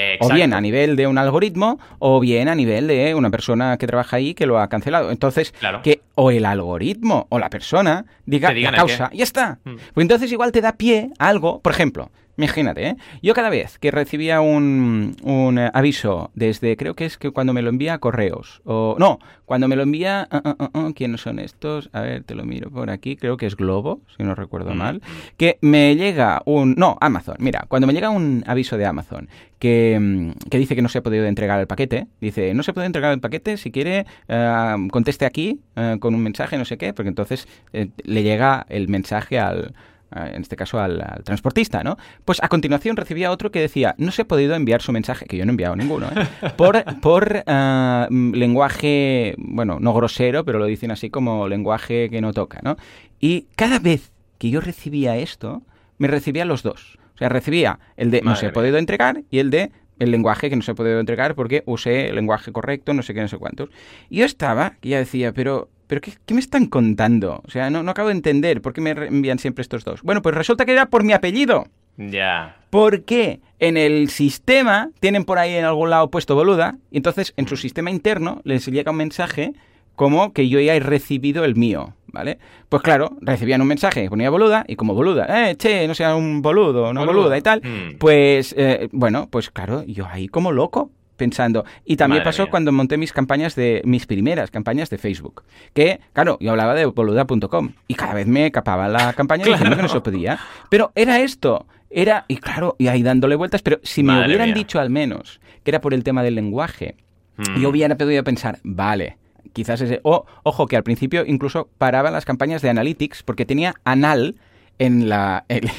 a nivel de un algoritmo o bien a nivel de una persona que trabaja ahí que lo ha cancelado. Entonces, que o el algoritmo o la persona diga la causa y ya está. Hmm. Pues entonces igual te da pie a algo, por ejemplo, Imagínate, ¿eh? Yo cada vez que recibía un, un, aviso desde, creo que es que cuando me lo envía correos, o no, cuando me lo envía, uh, uh, uh, ¿quiénes son estos? A ver, te lo miro por aquí, creo que es Globo, si no recuerdo mm. mal, que me llega un, no, Amazon, mira, cuando me llega un aviso de Amazon que, mm, que dice que no se ha podido entregar el paquete, dice, no se puede entregar el paquete, si quiere, uh, conteste aquí uh, con un mensaje, no sé qué, porque entonces eh, le llega el mensaje al en este caso al, transportista, ¿no? Pues a continuación recibía otro que decía, no se ha podido enviar su mensaje, que yo no he enviado ninguno, ¿eh? *laughs* por, por ah, lenguaje, bueno, no grosero, pero lo dicen así como lenguaje que no toca, ¿no? Y cada vez que yo recibía esto, me recibía los dos. O sea, recibía el de no se ha podido entregar y el de el lenguaje que no se ha podido entregar porque usé el lenguaje correcto, no sé qué, no sé cuántos. Y yo estaba, y ya decía, pero ¿pero qué, me están contando? O sea, no, no acabo de entender por qué me envían siempre estos dos. Bueno, pues resulta que era por mi apellido. Ya. Porque en el sistema tienen por ahí en algún lado puesto boluda y entonces en su sistema interno les llega un mensaje como que yo ya he recibido el mío, ¿vale? Pues claro, recibían un mensaje, ponía boluda y como boluda, eh, che, no sea un boludo, no boluda y tal, hmm. pues eh, bueno, pues claro, yo ahí como loco, pensando. Y también pasó cuando monté mis campañas de mis primeras campañas de Facebook. Que, claro, yo hablaba de boluda.com y cada vez me capaba la campaña diciendo que no se podía. Pero era esto. Era, y claro, y ahí dándole vueltas, pero si me hubieran dicho al menos que era por el tema del lenguaje, mm. yo hubiera podido pensar, vale, quizás ese. O, ojo, que al principio incluso paraba las campañas de Analytics porque tenía anal en, la, *laughs* en,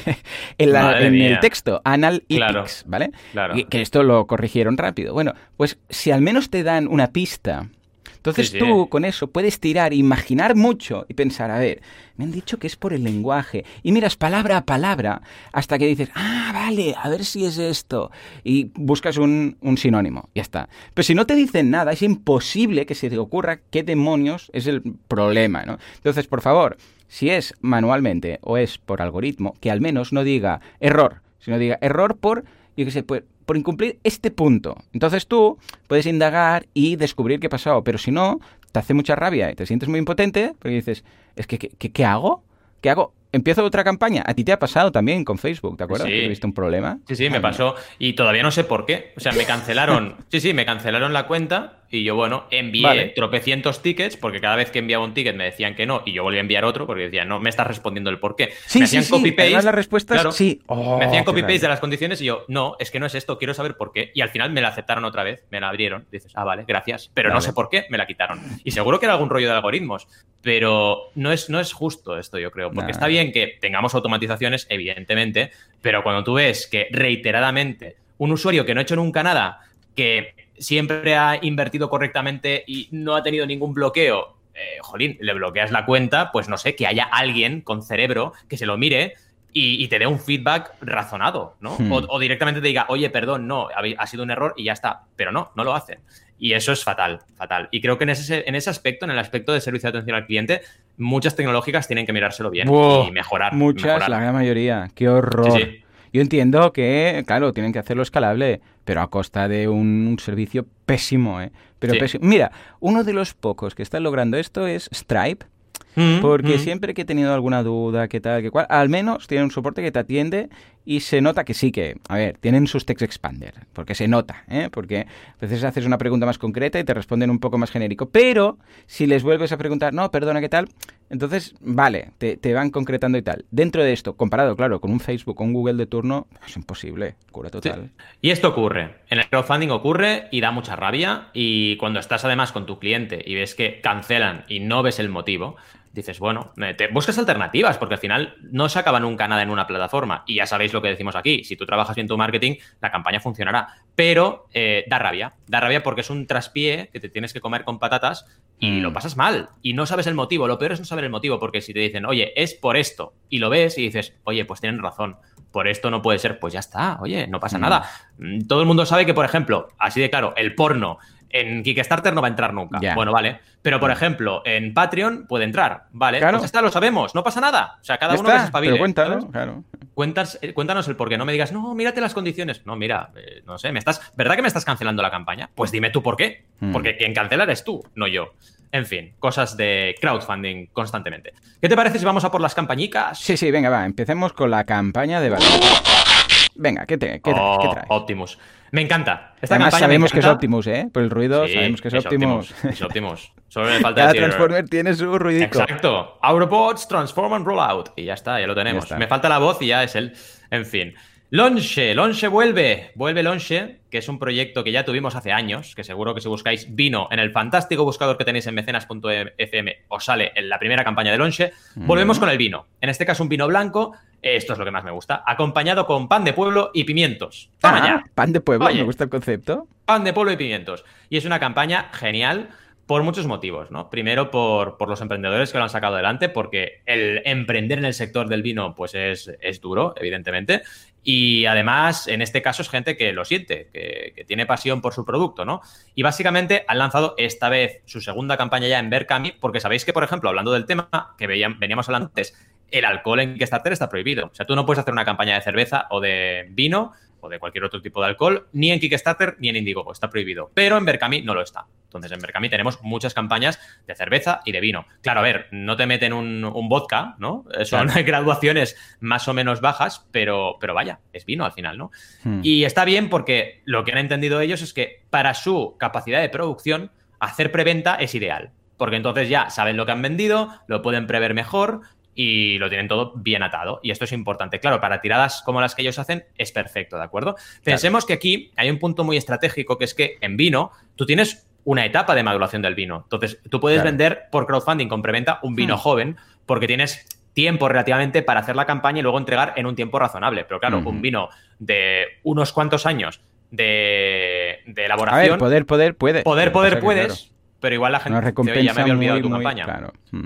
el texto, analytics, ¿vale? Claro. que esto lo corrigieron rápido. Bueno, pues si al menos te dan una pista Entonces Sí, sí. tú con eso puedes tirar, imaginar mucho y pensar, a ver, me han dicho que es por el lenguaje. Y miras palabra a palabra hasta que dices, ah, vale, a ver si es esto. Y buscas un, un sinónimo, ya está. Pero si no te dicen nada, es imposible que se te ocurra qué demonios es el problema, ¿no? Entonces, por favor, si es manualmente o es por algoritmo, que al menos no diga error, sino diga error por, yo qué sé, por, por incumplir este punto. Entonces tú puedes indagar y descubrir qué ha pasado, pero si no, te hace mucha rabia y te sientes muy impotente porque dices, es que, ¿qué, qué- hago? ¿Qué hago? ¿Empiezo otra campaña? A ti te ha pasado también con Facebook, ¿te acuerdas? Sí. Que tuviste un problema. Sí, sí, me pasó y todavía no sé por qué. O sea, me *laughs* cancelaron, sí, sí, me cancelaron la cuenta y yo, bueno, envié Vale. tropecientos tickets porque cada vez que enviaba un ticket me decían que no y yo volví a enviar otro porque decían, no, me estás respondiendo el por qué. Sí, me sí, hacían sí. copy-paste. Las respuestas, claro, sí. Oh, me hacían qué copy-paste de las condiciones y yo, no, es que no es esto, quiero saber por qué. Y al final me la aceptaron otra vez, me la abrieron. Dices, ah, vale, gracias. Pero no sé por qué me la quitaron. Y seguro que era algún rollo de algoritmos. Pero no es, no es justo esto, yo creo. Porque Nah. está bien que tengamos automatizaciones, evidentemente, pero cuando tú ves que reiteradamente un usuario que no ha hecho nunca nada, que siempre ha invertido correctamente y no ha tenido ningún bloqueo, eh, jolín, le bloqueas la cuenta, pues no sé, que haya alguien con cerebro que se lo mire y, y te dé un feedback razonado, ¿no? Hmm. O, o directamente te diga, oye, perdón, no, ha, ha sido un error y ya está. Pero no, no lo hacen. Y eso es fatal, fatal. Y creo que en ese, en ese aspecto, en el aspecto de servicio de atención al cliente, muchas tecnológicas tienen que mirárselo bien y mejorar. Muchas, mejorar. la gran mayoría. Qué horror. Sí, sí. Yo entiendo que, claro, tienen que hacerlo escalable, pero a costa de un, servicio pésimo, ¿eh? Pero Sí. pésimo. Mira, uno de los pocos que están logrando esto es Stripe, Mm, porque mm. siempre que he tenido alguna duda, qué tal, qué cual, al menos tienen un soporte que te atiende y se nota que sí que, a ver, tienen sus text expander, porque se nota, ¿eh? Porque a veces haces una pregunta más concreta y te responden un poco más genérico, pero si les vuelves a preguntar, no, perdona, qué tal, entonces, vale, te, te van concretando y tal. Dentro de esto, comparado, claro, con un Facebook o un Google de turno, es imposible, cura total. Y esto ocurre. En el crowdfunding ocurre y da mucha rabia. Y cuando estás además con tu cliente y ves que cancelan y no ves el motivo, dices, bueno, eh, te buscas alternativas, porque al final no se acaba nunca nada en una plataforma. Y ya sabéis lo que decimos aquí. Si tú trabajas bien tu marketing, la campaña funcionará. Pero eh, da rabia. Da rabia porque es un traspié que te tienes que comer con patatas y Mm. lo pasas mal. Y no sabes el motivo. Lo peor es no saber el motivo, porque si te dicen, oye, es por esto, y lo ves y dices, oye, pues tienen razón. Por esto no puede ser, pues ya está, oye, no pasa Mm. nada. Mm, Todo el mundo sabe que, por ejemplo, así de claro, el porno en Kickstarter no va a entrar nunca. Bueno, vale. Pero, por ejemplo, en Patreon puede entrar. Vale. Claro. Pues ya está, lo sabemos. No pasa nada. O sea, cada Ya uno que se está, espabile. pero cuéntalo, ¿sabes? claro. Eh, cuéntanos el porqué. No me digas, no, mírate las condiciones. No, mira, eh, no sé, me estás. ¿Verdad que me estás cancelando la campaña? Pues dime tú por qué. Hmm. Porque quien cancela eres tú, no yo. En fin, cosas de crowdfunding constantemente. ¿Qué te parece si vamos a por las campañicas? Sí, sí, venga, va, empecemos con la campaña de valor. Venga, ¿qué, te, qué? Oh, ¿Qué traes? Optimus. Me encanta. Esta Además sabemos que es. Optimus, ¿eh? Por el ruido Sí, sabemos que es, Optimus. Es Optimus. Solo me *laughs* falta Cada decir. Transformer tiene su ruidico. Exacto. Autobots Transform and Rollout. Y ya está, ya lo tenemos. Ya. Me falta la voz y ya es él. En fin. Lonche, Lonche vuelve. Vuelve Lonche, que es un proyecto que ya tuvimos hace años, que seguro que si buscáis vino en el fantástico buscador que tenéis en mecenas.fm os sale en la primera campaña de Lonche. Volvemos con el vino. En este caso un vino blanco. Esto es lo que más me gusta. Acompañado con pan de pueblo y pimientos. Toma Ah, ya. pan de pueblo, Oye. me gusta el concepto. Pan de pueblo y pimientos. Y es una campaña genial por muchos motivos, ¿no? Primero por, por los emprendedores que lo han sacado adelante, porque el emprender en el sector del vino, pues es, es duro, evidentemente. Y además, en este caso, es gente que lo siente, que, que tiene pasión por su producto, ¿no? Y básicamente han lanzado esta vez su segunda campaña ya en Berkami, porque sabéis que, por ejemplo, hablando del tema que veníamos hablando antes, el alcohol en Kickstarter está prohibido. O sea, tú no puedes hacer una campaña de cerveza o de vino o de cualquier otro tipo de alcohol, ni en Kickstarter ni en Indiegogo, está prohibido. Pero en Berkami no lo está. Entonces, en Berkami tenemos muchas campañas de cerveza y de vino. Claro, a ver, no te meten un, un vodka, ¿no? Son *laughs* graduaciones más o menos bajas, pero, pero vaya, es vino al final, ¿no? Hmm. Y está bien porque lo que han entendido ellos es que para su capacidad de producción, hacer preventa es ideal. Porque entonces ya saben lo que han vendido, lo pueden prever mejor y lo tienen todo bien atado. Y esto es importante. Claro, para tiradas como las que ellos hacen es perfecto, ¿de acuerdo? Pensemos que aquí hay un punto muy estratégico que es que en vino tú tienes una etapa de maduración del vino. Entonces, tú puedes Claro. vender por crowdfunding con preventa un vino Hmm. joven porque tienes tiempo relativamente para hacer la campaña y luego entregar en un tiempo razonable. Pero claro, Ujú. un vino de unos cuantos años de, de A elaboración, ver, poder, poder, puede. poder, poder que, puedes, claro. pero igual la gente ya me había olvidado tu campaña. Claro. Hmm.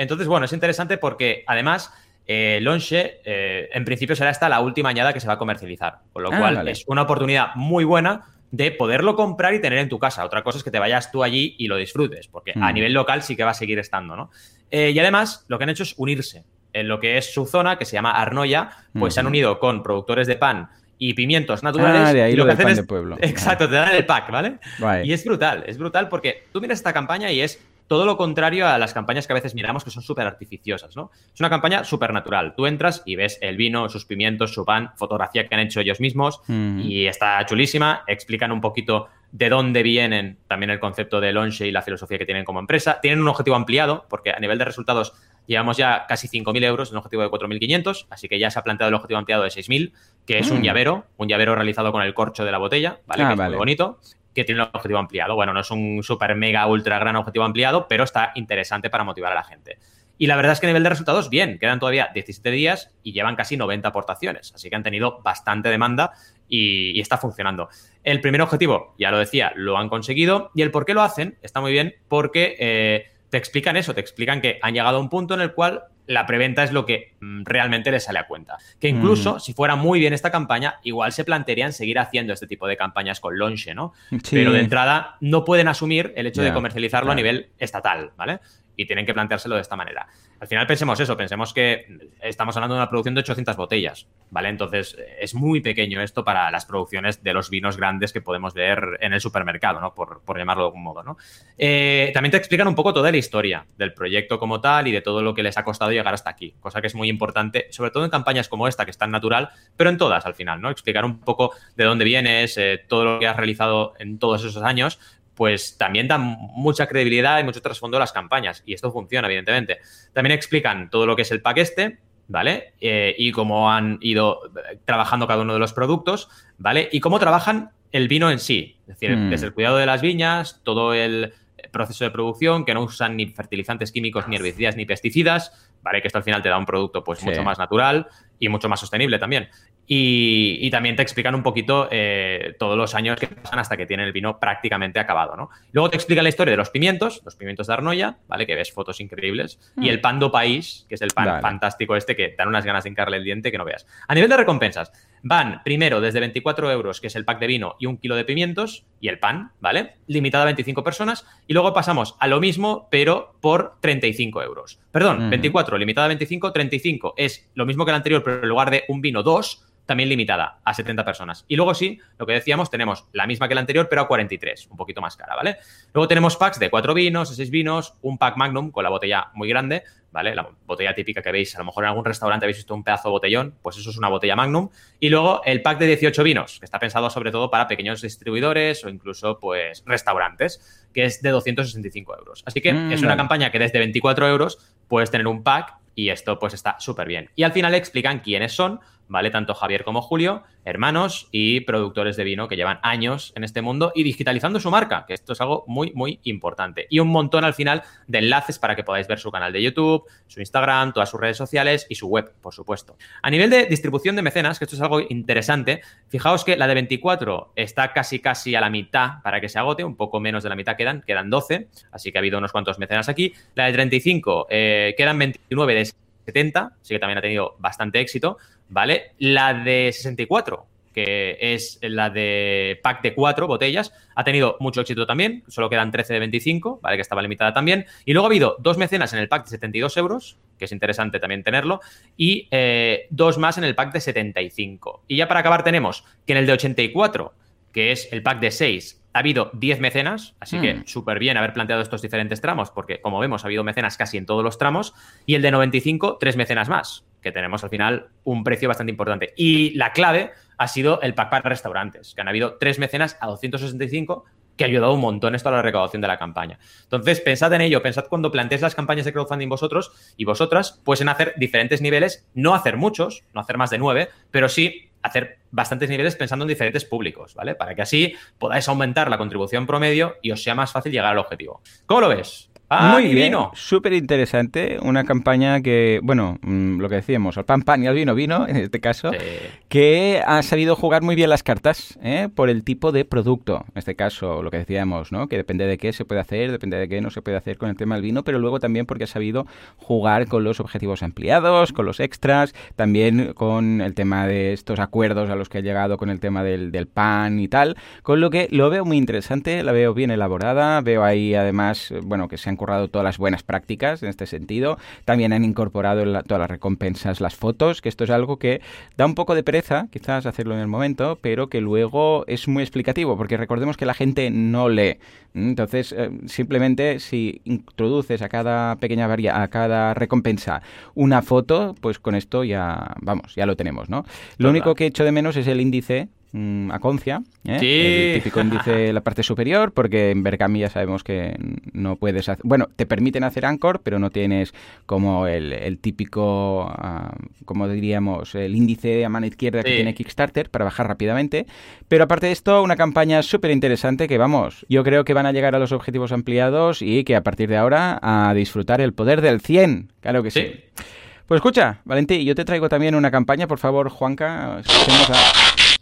Entonces, bueno, es interesante porque además eh, Lonche, eh, en principio será esta la última añada que se va a comercializar, con lo Ah, cual vale. es una oportunidad muy buena de poderlo comprar y tener en tu casa. Otra cosa es que te vayas tú allí y lo disfrutes, porque a Mm. nivel local sí que va a seguir estando, ¿no? Eh, y además, lo que han hecho es unirse. En lo que es su zona, que se llama Arnoya, pues se han Ujú. unido con productores de pan y pimientos naturales. Ah, de ahí y lo que del hacen pan es- de pueblo. *laughs* Exacto, te dan el pack, ¿vale? Y es brutal, es brutal porque tú miras esta campaña y es todo lo contrario a las campañas que a veces miramos que son súper artificiosas, ¿no? Es una campaña súper natural. Tú entras y ves el vino, sus pimientos, su pan, fotografía que han hecho ellos mismos Mm. y está chulísima. Explican un poquito de dónde vienen también el concepto de Lonche y la filosofía que tienen como empresa. Tienen un objetivo ampliado porque a nivel de resultados llevamos ya casi 5.000 euros en un objetivo de 4.500, así que ya se ha planteado el objetivo ampliado de 6.000, que es un Mm. llavero, un llavero realizado con el corcho de la botella, ¿vale? Ah, que es vale. muy bonito que tiene un objetivo ampliado. Bueno, no es un super mega ultra gran objetivo ampliado, pero está interesante para motivar a la gente. Y la verdad es que a nivel de resultados, bien, quedan todavía 17 días y llevan casi 90 aportaciones, así que han tenido bastante demanda y, está funcionando. El primer objetivo, ya lo decía, lo han conseguido y el por qué lo hacen está muy bien porque eh, te explican eso, te explican que han llegado a un punto en el cual la preventa es lo que mm, realmente les sale a cuenta. Que incluso, si fuera muy bien esta campaña, igual se plantearían seguir haciendo este tipo de campañas con Lonche, ¿no? Sí. Pero de entrada no pueden asumir el hecho de comercializarlo a nivel estatal, ¿vale? Y tienen que planteárselo de esta manera. Al final pensemos eso, pensemos que estamos hablando de una producción de 800 botellas, ¿vale? Entonces eh, es muy pequeño esto para las producciones de los vinos grandes que podemos ver en el supermercado, ¿no? Por, por llamarlo de algún modo, ¿no? Eh, también te explican un poco toda la historia del proyecto como tal y de todo lo que les ha costado llegar hasta aquí, cosa que es muy importante, sobre todo en campañas como esta, que es tan natural, pero en todas al final, ¿no? Explicar un poco de dónde vienes, eh, todo lo que has realizado en todos esos años, pues también dan mucha credibilidad y mucho trasfondo a las campañas. Y esto funciona, evidentemente. También explican todo lo que es el pack este, ¿vale? Eh, y cómo han ido eh, trabajando cada uno de los productos, ¿vale? Y cómo trabajan el vino en sí. Es decir, Mm. desde el cuidado de las viñas, todo el proceso de producción, que no usan ni fertilizantes químicos, ni herbicidas, ni pesticidas, ¿vale? Que esto al final te da un producto pues Sí. mucho más natural y mucho más sostenible también. Y, y también te explican un poquito eh, todos los años que pasan hasta que tienen el vino prácticamente acabado, ¿no? Luego te explican la historia de los pimientos, los pimientos de Arnoya, ¿vale? Que ves fotos increíbles. Y el pan do país, que es el pan Vale. fantástico este que dan unas ganas de hincarle el diente que no veas. A nivel de recompensas, van primero desde 24 euros, que es el pack de vino y un kilo de pimientos, y el pan, ¿vale? Limitado a 25 personas. Y luego pasamos a lo mismo, pero por 35 euros. Perdón, Ujú. 24, limitada a 25, 35 es lo mismo que el anterior, pero en lugar de un vino, dos, también limitada a 70 personas. Y luego sí, lo que decíamos, tenemos la misma que el anterior, pero a 43, un poquito más cara, ¿vale? Luego tenemos packs de 4 vinos, de 6 vinos, un pack magnum con la botella muy grande, ¿vale? La botella típica que veis, a lo mejor en algún restaurante habéis visto un pedazo de botellón, pues eso es una botella magnum. Y luego el pack de 18 vinos, que está pensado sobre todo para pequeños distribuidores o incluso, pues, restaurantes, que es de 265 euros. Así que Mm, es una vale. campaña que desde 24 euros puedes tener un pack y esto pues está súper bien. Y al final explican quiénes son, ¿vale? Tanto Javier como Julio, hermanos y productores de vino que llevan años en este mundo y digitalizando su marca, que esto es algo muy, muy importante. Y un montón al final de enlaces para que podáis ver su canal de YouTube, su Instagram, todas sus redes sociales y su web, por supuesto. A nivel de distribución de mecenas, que esto es algo interesante, fijaos que la de 24 está casi casi a la mitad para que se agote, un poco menos de la mitad quedan, quedan 12, así que ha habido unos cuantos mecenas aquí. La de 35 eh, quedan 29 de 70, así que también ha tenido bastante éxito, ¿vale? La de 64, que es la de pack de 4 botellas, ha tenido mucho éxito también, solo quedan 13 de 25, ¿vale? Que estaba limitada también. Y luego ha habido dos mecenas en el pack de 72 euros, que es interesante también tenerlo, y eh, dos más en el pack de 75. Y ya para acabar tenemos que en el de 84, que es el pack de 6, ha habido 10 mecenas, así que Hmm. súper bien haber planteado estos diferentes tramos, porque como vemos ha habido mecenas casi en todos los tramos, y el de 95, tres mecenas más, que tenemos al final un precio bastante importante. Y la clave ha sido el pack para restaurantes, que han habido tres mecenas a 265, que ha ayudado un montón esto a la recaudación de la campaña. Entonces, pensad en ello, pensad cuando planteéis las campañas de crowdfunding vosotros y vosotras, pues en hacer diferentes niveles, no hacer muchos, no hacer más de nueve, pero sí hacer bastantes niveles pensando en diferentes públicos, ¿vale? Para que así podáis aumentar la contribución promedio y os sea más fácil llegar al objetivo. ¿Cómo lo ves? Pan Muy y bien, vino. súper interesante. Una campaña que, bueno, mm, lo que decíamos, al pan pan y al vino vino, en este caso, Sí. que ha sabido jugar muy bien las cartas ¿eh? por el tipo de producto. En este caso, lo que decíamos, ¿no? Que depende de qué se puede hacer, depende de qué no se puede hacer con el tema del vino, pero luego también porque ha sabido jugar con los objetivos ampliados, con los extras, también con el tema de estos acuerdos a los que ha llegado con el tema del, del pan y tal. Con lo que lo veo muy interesante, la veo bien elaborada, veo ahí además, bueno, que se han currado todas las buenas prácticas en este sentido. También han incorporado la- todas las recompensas las fotos, que esto es algo que da un poco de pereza, quizás hacerlo en el momento, pero que luego es muy explicativo, porque recordemos que la gente no lee. Entonces, eh, simplemente si introduces a cada pequeña varia, a cada recompensa una foto, pues con esto ya, vamos, ya lo tenemos, ¿no? Lo Total. único que echo de menos es el índice mm, a concia, ¿eh? Sí. el típico índice en la parte superior, porque en Bergami ya sabemos que no puedes hacer, bueno, te permiten hacer Anchor, pero no tienes como el, el típico, ah, como diríamos, el índice a mano izquierda que tiene Kickstarter para bajar rápidamente. Pero aparte de esto, una campaña súper interesante que, vamos, yo creo que van a llegar a los objetivos ampliados y que a partir de ahora a disfrutar el poder del 100. Claro que sí. Sí. Pues escucha, Valentín, yo te traigo también una campaña, por favor, Juanca. Escuchemos a...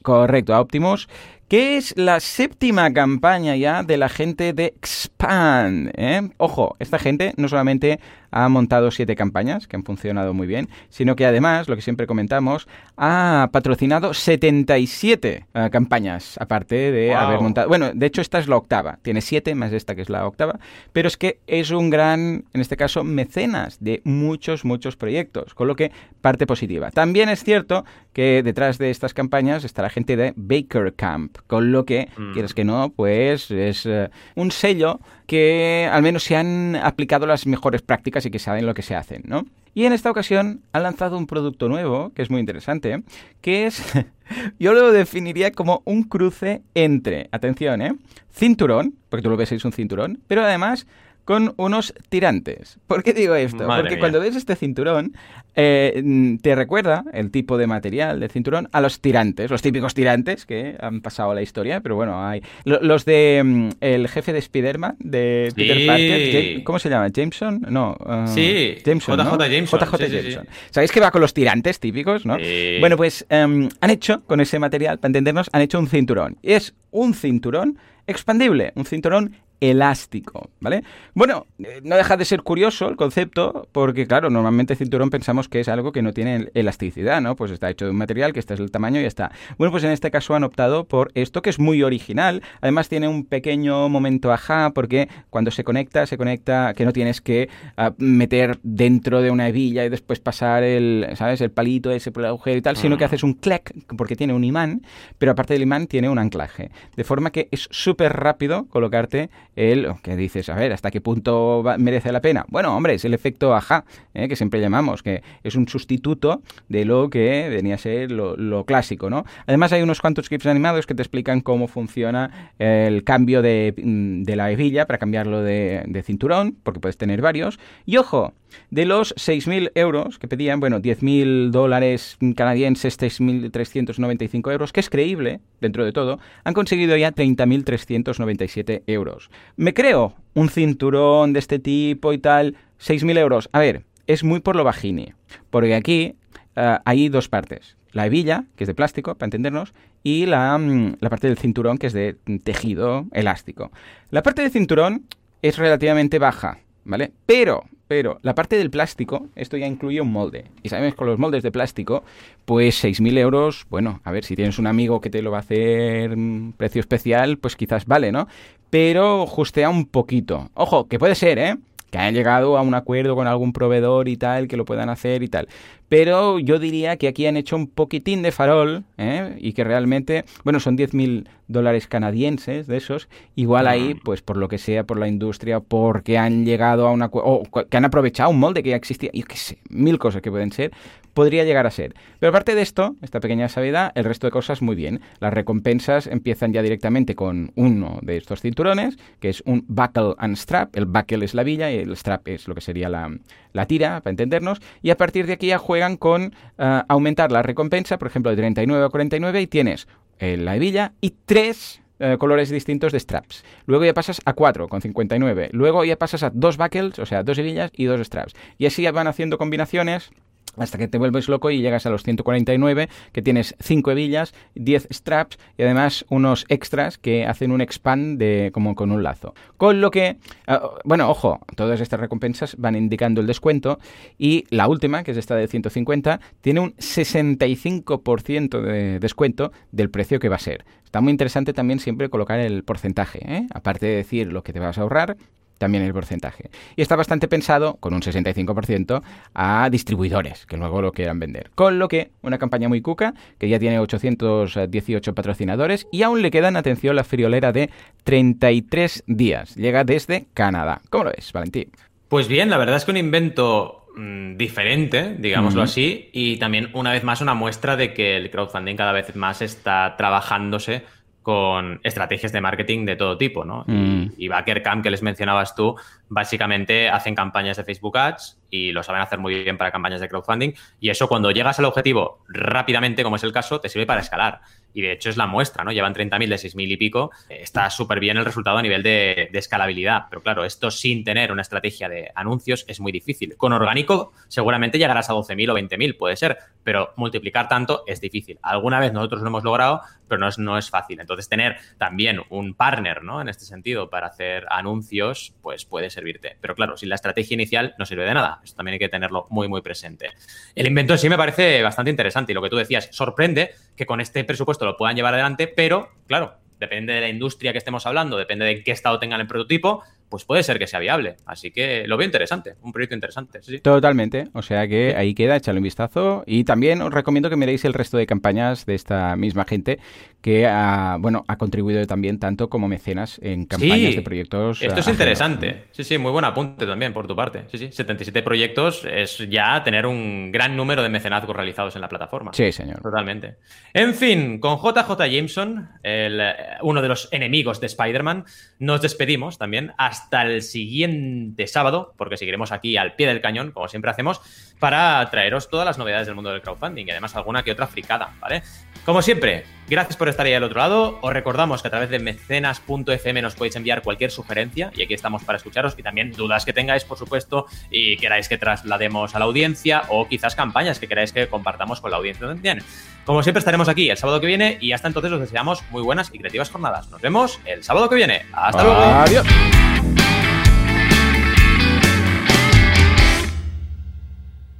Correcto, a Optimus. Que es la séptima campaña ya de la gente de Expand. ¿eh? Ojo, esta gente no solamente ha montado siete campañas que han funcionado muy bien, sino que además, lo que siempre comentamos, ha patrocinado 77 eh, campañas, aparte de Wow. haber montado. Bueno, de hecho, esta es la octava. Tiene siete más esta que es la octava. Pero es que es un gran, en este caso, mecenas de muchos, muchos proyectos. Con lo que, parte positiva. También es cierto que detrás de estas campañas está la gente de Baker Camp. Con lo que, Mm. quieres que no, pues es eh, un sello que al menos se han aplicado las mejores prácticas y que saben lo que se hacen, ¿no? Y en esta ocasión han lanzado un producto nuevo, que es muy interesante, que es, *laughs* yo lo definiría como un cruce entre, atención, ¿eh? Cinturón, porque tú lo ves, es un cinturón, pero además con unos tirantes. ¿Por qué digo esto? Madre porque mía. cuando ves este cinturón, eh, mm, te recuerda el tipo de material del cinturón a los tirantes, los típicos tirantes que han pasado a la historia, pero bueno, hay lo- los de mm, el jefe de Spider-Man, de Peter Sí. Parker, ¿cómo se llama? ¿Jameson? No. ah, Sí, Jameson, ¿no? JJ Jameson, JJ sí. Jameson. ¿Sabéis que va con los tirantes típicos, no? Sí. Bueno, pues em, han hecho, con ese material, para entendernos, han hecho un cinturón. Y es un cinturón expandible, un cinturón elástico, ¿vale? Bueno, eh, no deja de ser curioso el concepto, porque claro, normalmente cinturón pensamos que es algo que no tiene elasticidad, ¿no? Pues está hecho de un material que este es el tamaño y ya está. Bueno, pues en este caso han optado por esto que es muy original, además tiene un pequeño momento ajá, porque cuando se conecta, se conecta que no tienes que ah, meter dentro de una hebilla y después pasar el, ¿sabes? El palito ese por el agujero y tal, sino que haces un clic, porque tiene un imán, pero aparte del imán tiene un anclaje. De forma que es súper rápido colocarte el, que dices, a ver, ¿hasta qué punto va- merece la pena? Bueno, hombre, es el efecto ajá, ¿eh? que siempre llamamos, que es un sustituto de lo que venía a ser lo, clásico, ¿no? Además hay unos cuantos clips animados que te explican cómo funciona el cambio de, mm, de la hebilla para cambiarlo de, de cinturón, porque puedes tener varios. Y ojo, de los 6.000 euros que pedían, bueno, 10.000 dólares canadienses, 6.395 euros, que es creíble dentro de todo, han conseguido ya 30.397 euros. Me creo un cinturón de este tipo y tal, 6.000 euros. A ver, es muy por lo bajini, porque aquí eh, hay dos partes. La hebilla, que es de plástico, para entendernos, y la, mm, la parte del cinturón, que es de tejido elástico. La parte del cinturón es relativamente baja, ¿vale? Pero, pero, la parte del plástico, esto ya incluye un molde. Y sabemos con los moldes de plástico, pues 6.000 euros, bueno, a ver, si tienes un amigo que te lo va a hacer mm, precio especial, pues quizás vale, ¿no? Pero justea un poquito. Ojo, que puede ser, ¿eh? que hayan llegado a un acuerdo con algún proveedor y tal, que lo puedan hacer y tal. Pero yo diría que aquí han hecho un poquitín de farol ¿eh? y que realmente, bueno, son 10.000 dólares canadienses de esos. Igual ahí, pues por lo que sea, por la industria, porque han llegado a un acuerdo, o que han aprovechado un molde que ya existía, yo qué sé, mil cosas que pueden ser, podría llegar a ser. Pero aparte de esto, esta pequeña sabedad, el resto de cosas muy bien. Las recompensas empiezan ya directamente con uno de estos cinturones, que es un buckle and strap. El buckle es la villa y el strap es lo que sería la, la tira, para entendernos. Y a partir de aquí ya juegan con ah, aumentar la recompensa, por ejemplo, de 39 a 49 y tienes eh, la hebilla y tres eh, colores distintos de straps. Luego ya pasas a 4 con 59. Luego ya pasas a dos buckles, o sea, dos hebillas y dos straps. Y así van haciendo combinaciones hasta que te vuelves loco y llegas a los 149, que tienes 5 hebillas, 10 straps y además unos extras que hacen un expand de, como con un lazo. Con lo que, ah, bueno, ojo, todas estas recompensas van indicando el descuento y la última, que es esta de 150, tiene un 65% de descuento del precio que va a ser. Está muy interesante también siempre colocar el porcentaje, ¿eh? aparte de decir lo que te vas a ahorrar, también el porcentaje. Y está bastante pensado, con un 65%, a distribuidores que luego lo quieran vender. Con lo que, una campaña muy cuca, que ya tiene 818 patrocinadores y aún le quedan, atención, la friolera de 33 días. Llega desde Canadá. ¿Cómo lo ves, Valentín? Pues bien, la verdad es que un invento mm, diferente, digámoslo así, y también una vez más una muestra de que el crowdfunding cada vez más está trabajándose con estrategias de marketing de todo tipo, ¿no? Y, mm. y Backercamp, que les mencionabas tú, básicamente hacen campañas de Facebook Ads y lo saben hacer muy bien para campañas de crowdfunding. Y eso cuando llegas al objetivo rápidamente, como es el caso, te sirve para escalar. Y de hecho es la muestra, ¿no? Llevan 30.000 de 6.000 y pico. Está súper bien el resultado a nivel de, escalabilidad. Pero claro, esto sin tener una estrategia de anuncios es muy difícil. Con orgánico seguramente llegarás a 12.000 o 20.000, puede ser. Pero multiplicar tanto es difícil. Alguna vez nosotros lo hemos logrado, pero no es, no es fácil. Entonces tener también un partner, ¿no? En este sentido, para hacer anuncios, pues puede servirte. Pero claro, sin la estrategia inicial no sirve de nada. Esto también hay que tenerlo muy, muy presente. El invento en sí me parece bastante interesante y lo que tú decías, sorprende que con este presupuesto lo puedan llevar adelante, pero claro, depende de la industria que estemos hablando, depende de qué estado tengan el prototipo, pues puede ser que sea viable. Así que lo veo interesante, un proyecto interesante. Totalmente, o sea que ahí queda, échale un vistazo. Y también os recomiendo que miréis el resto de campañas de esta misma gente que ha, bueno, ha contribuido también tanto como mecenas en campañas de proyectos. Esto es interesante. Sí, sí, muy buen apunte también por tu parte. Sí, sí, 77 proyectos es ya tener un gran número de mecenazgos realizados en la plataforma. Sí, señor. Totalmente. En fin, con JJ Jameson, el, uno de los enemigos de Spider-Man, nos despedimos también hasta el siguiente sábado, porque seguiremos aquí al pie del cañón, como siempre hacemos, para traeros todas las novedades del mundo del crowdfunding y además alguna que otra fricada, ¿vale? Como siempre, gracias por estar ahí al otro lado. Os recordamos que a través de mecenas.fm nos podéis enviar cualquier sugerencia y aquí estamos para escucharos y también dudas que tengáis, por supuesto, y queráis que traslademos a la audiencia o quizás campañas que queráis que compartamos con la audiencia también. Como siempre estaremos aquí el sábado que viene y hasta entonces os deseamos muy buenas y creativas jornadas. Nos vemos el sábado que viene. Hasta luego. Adiós.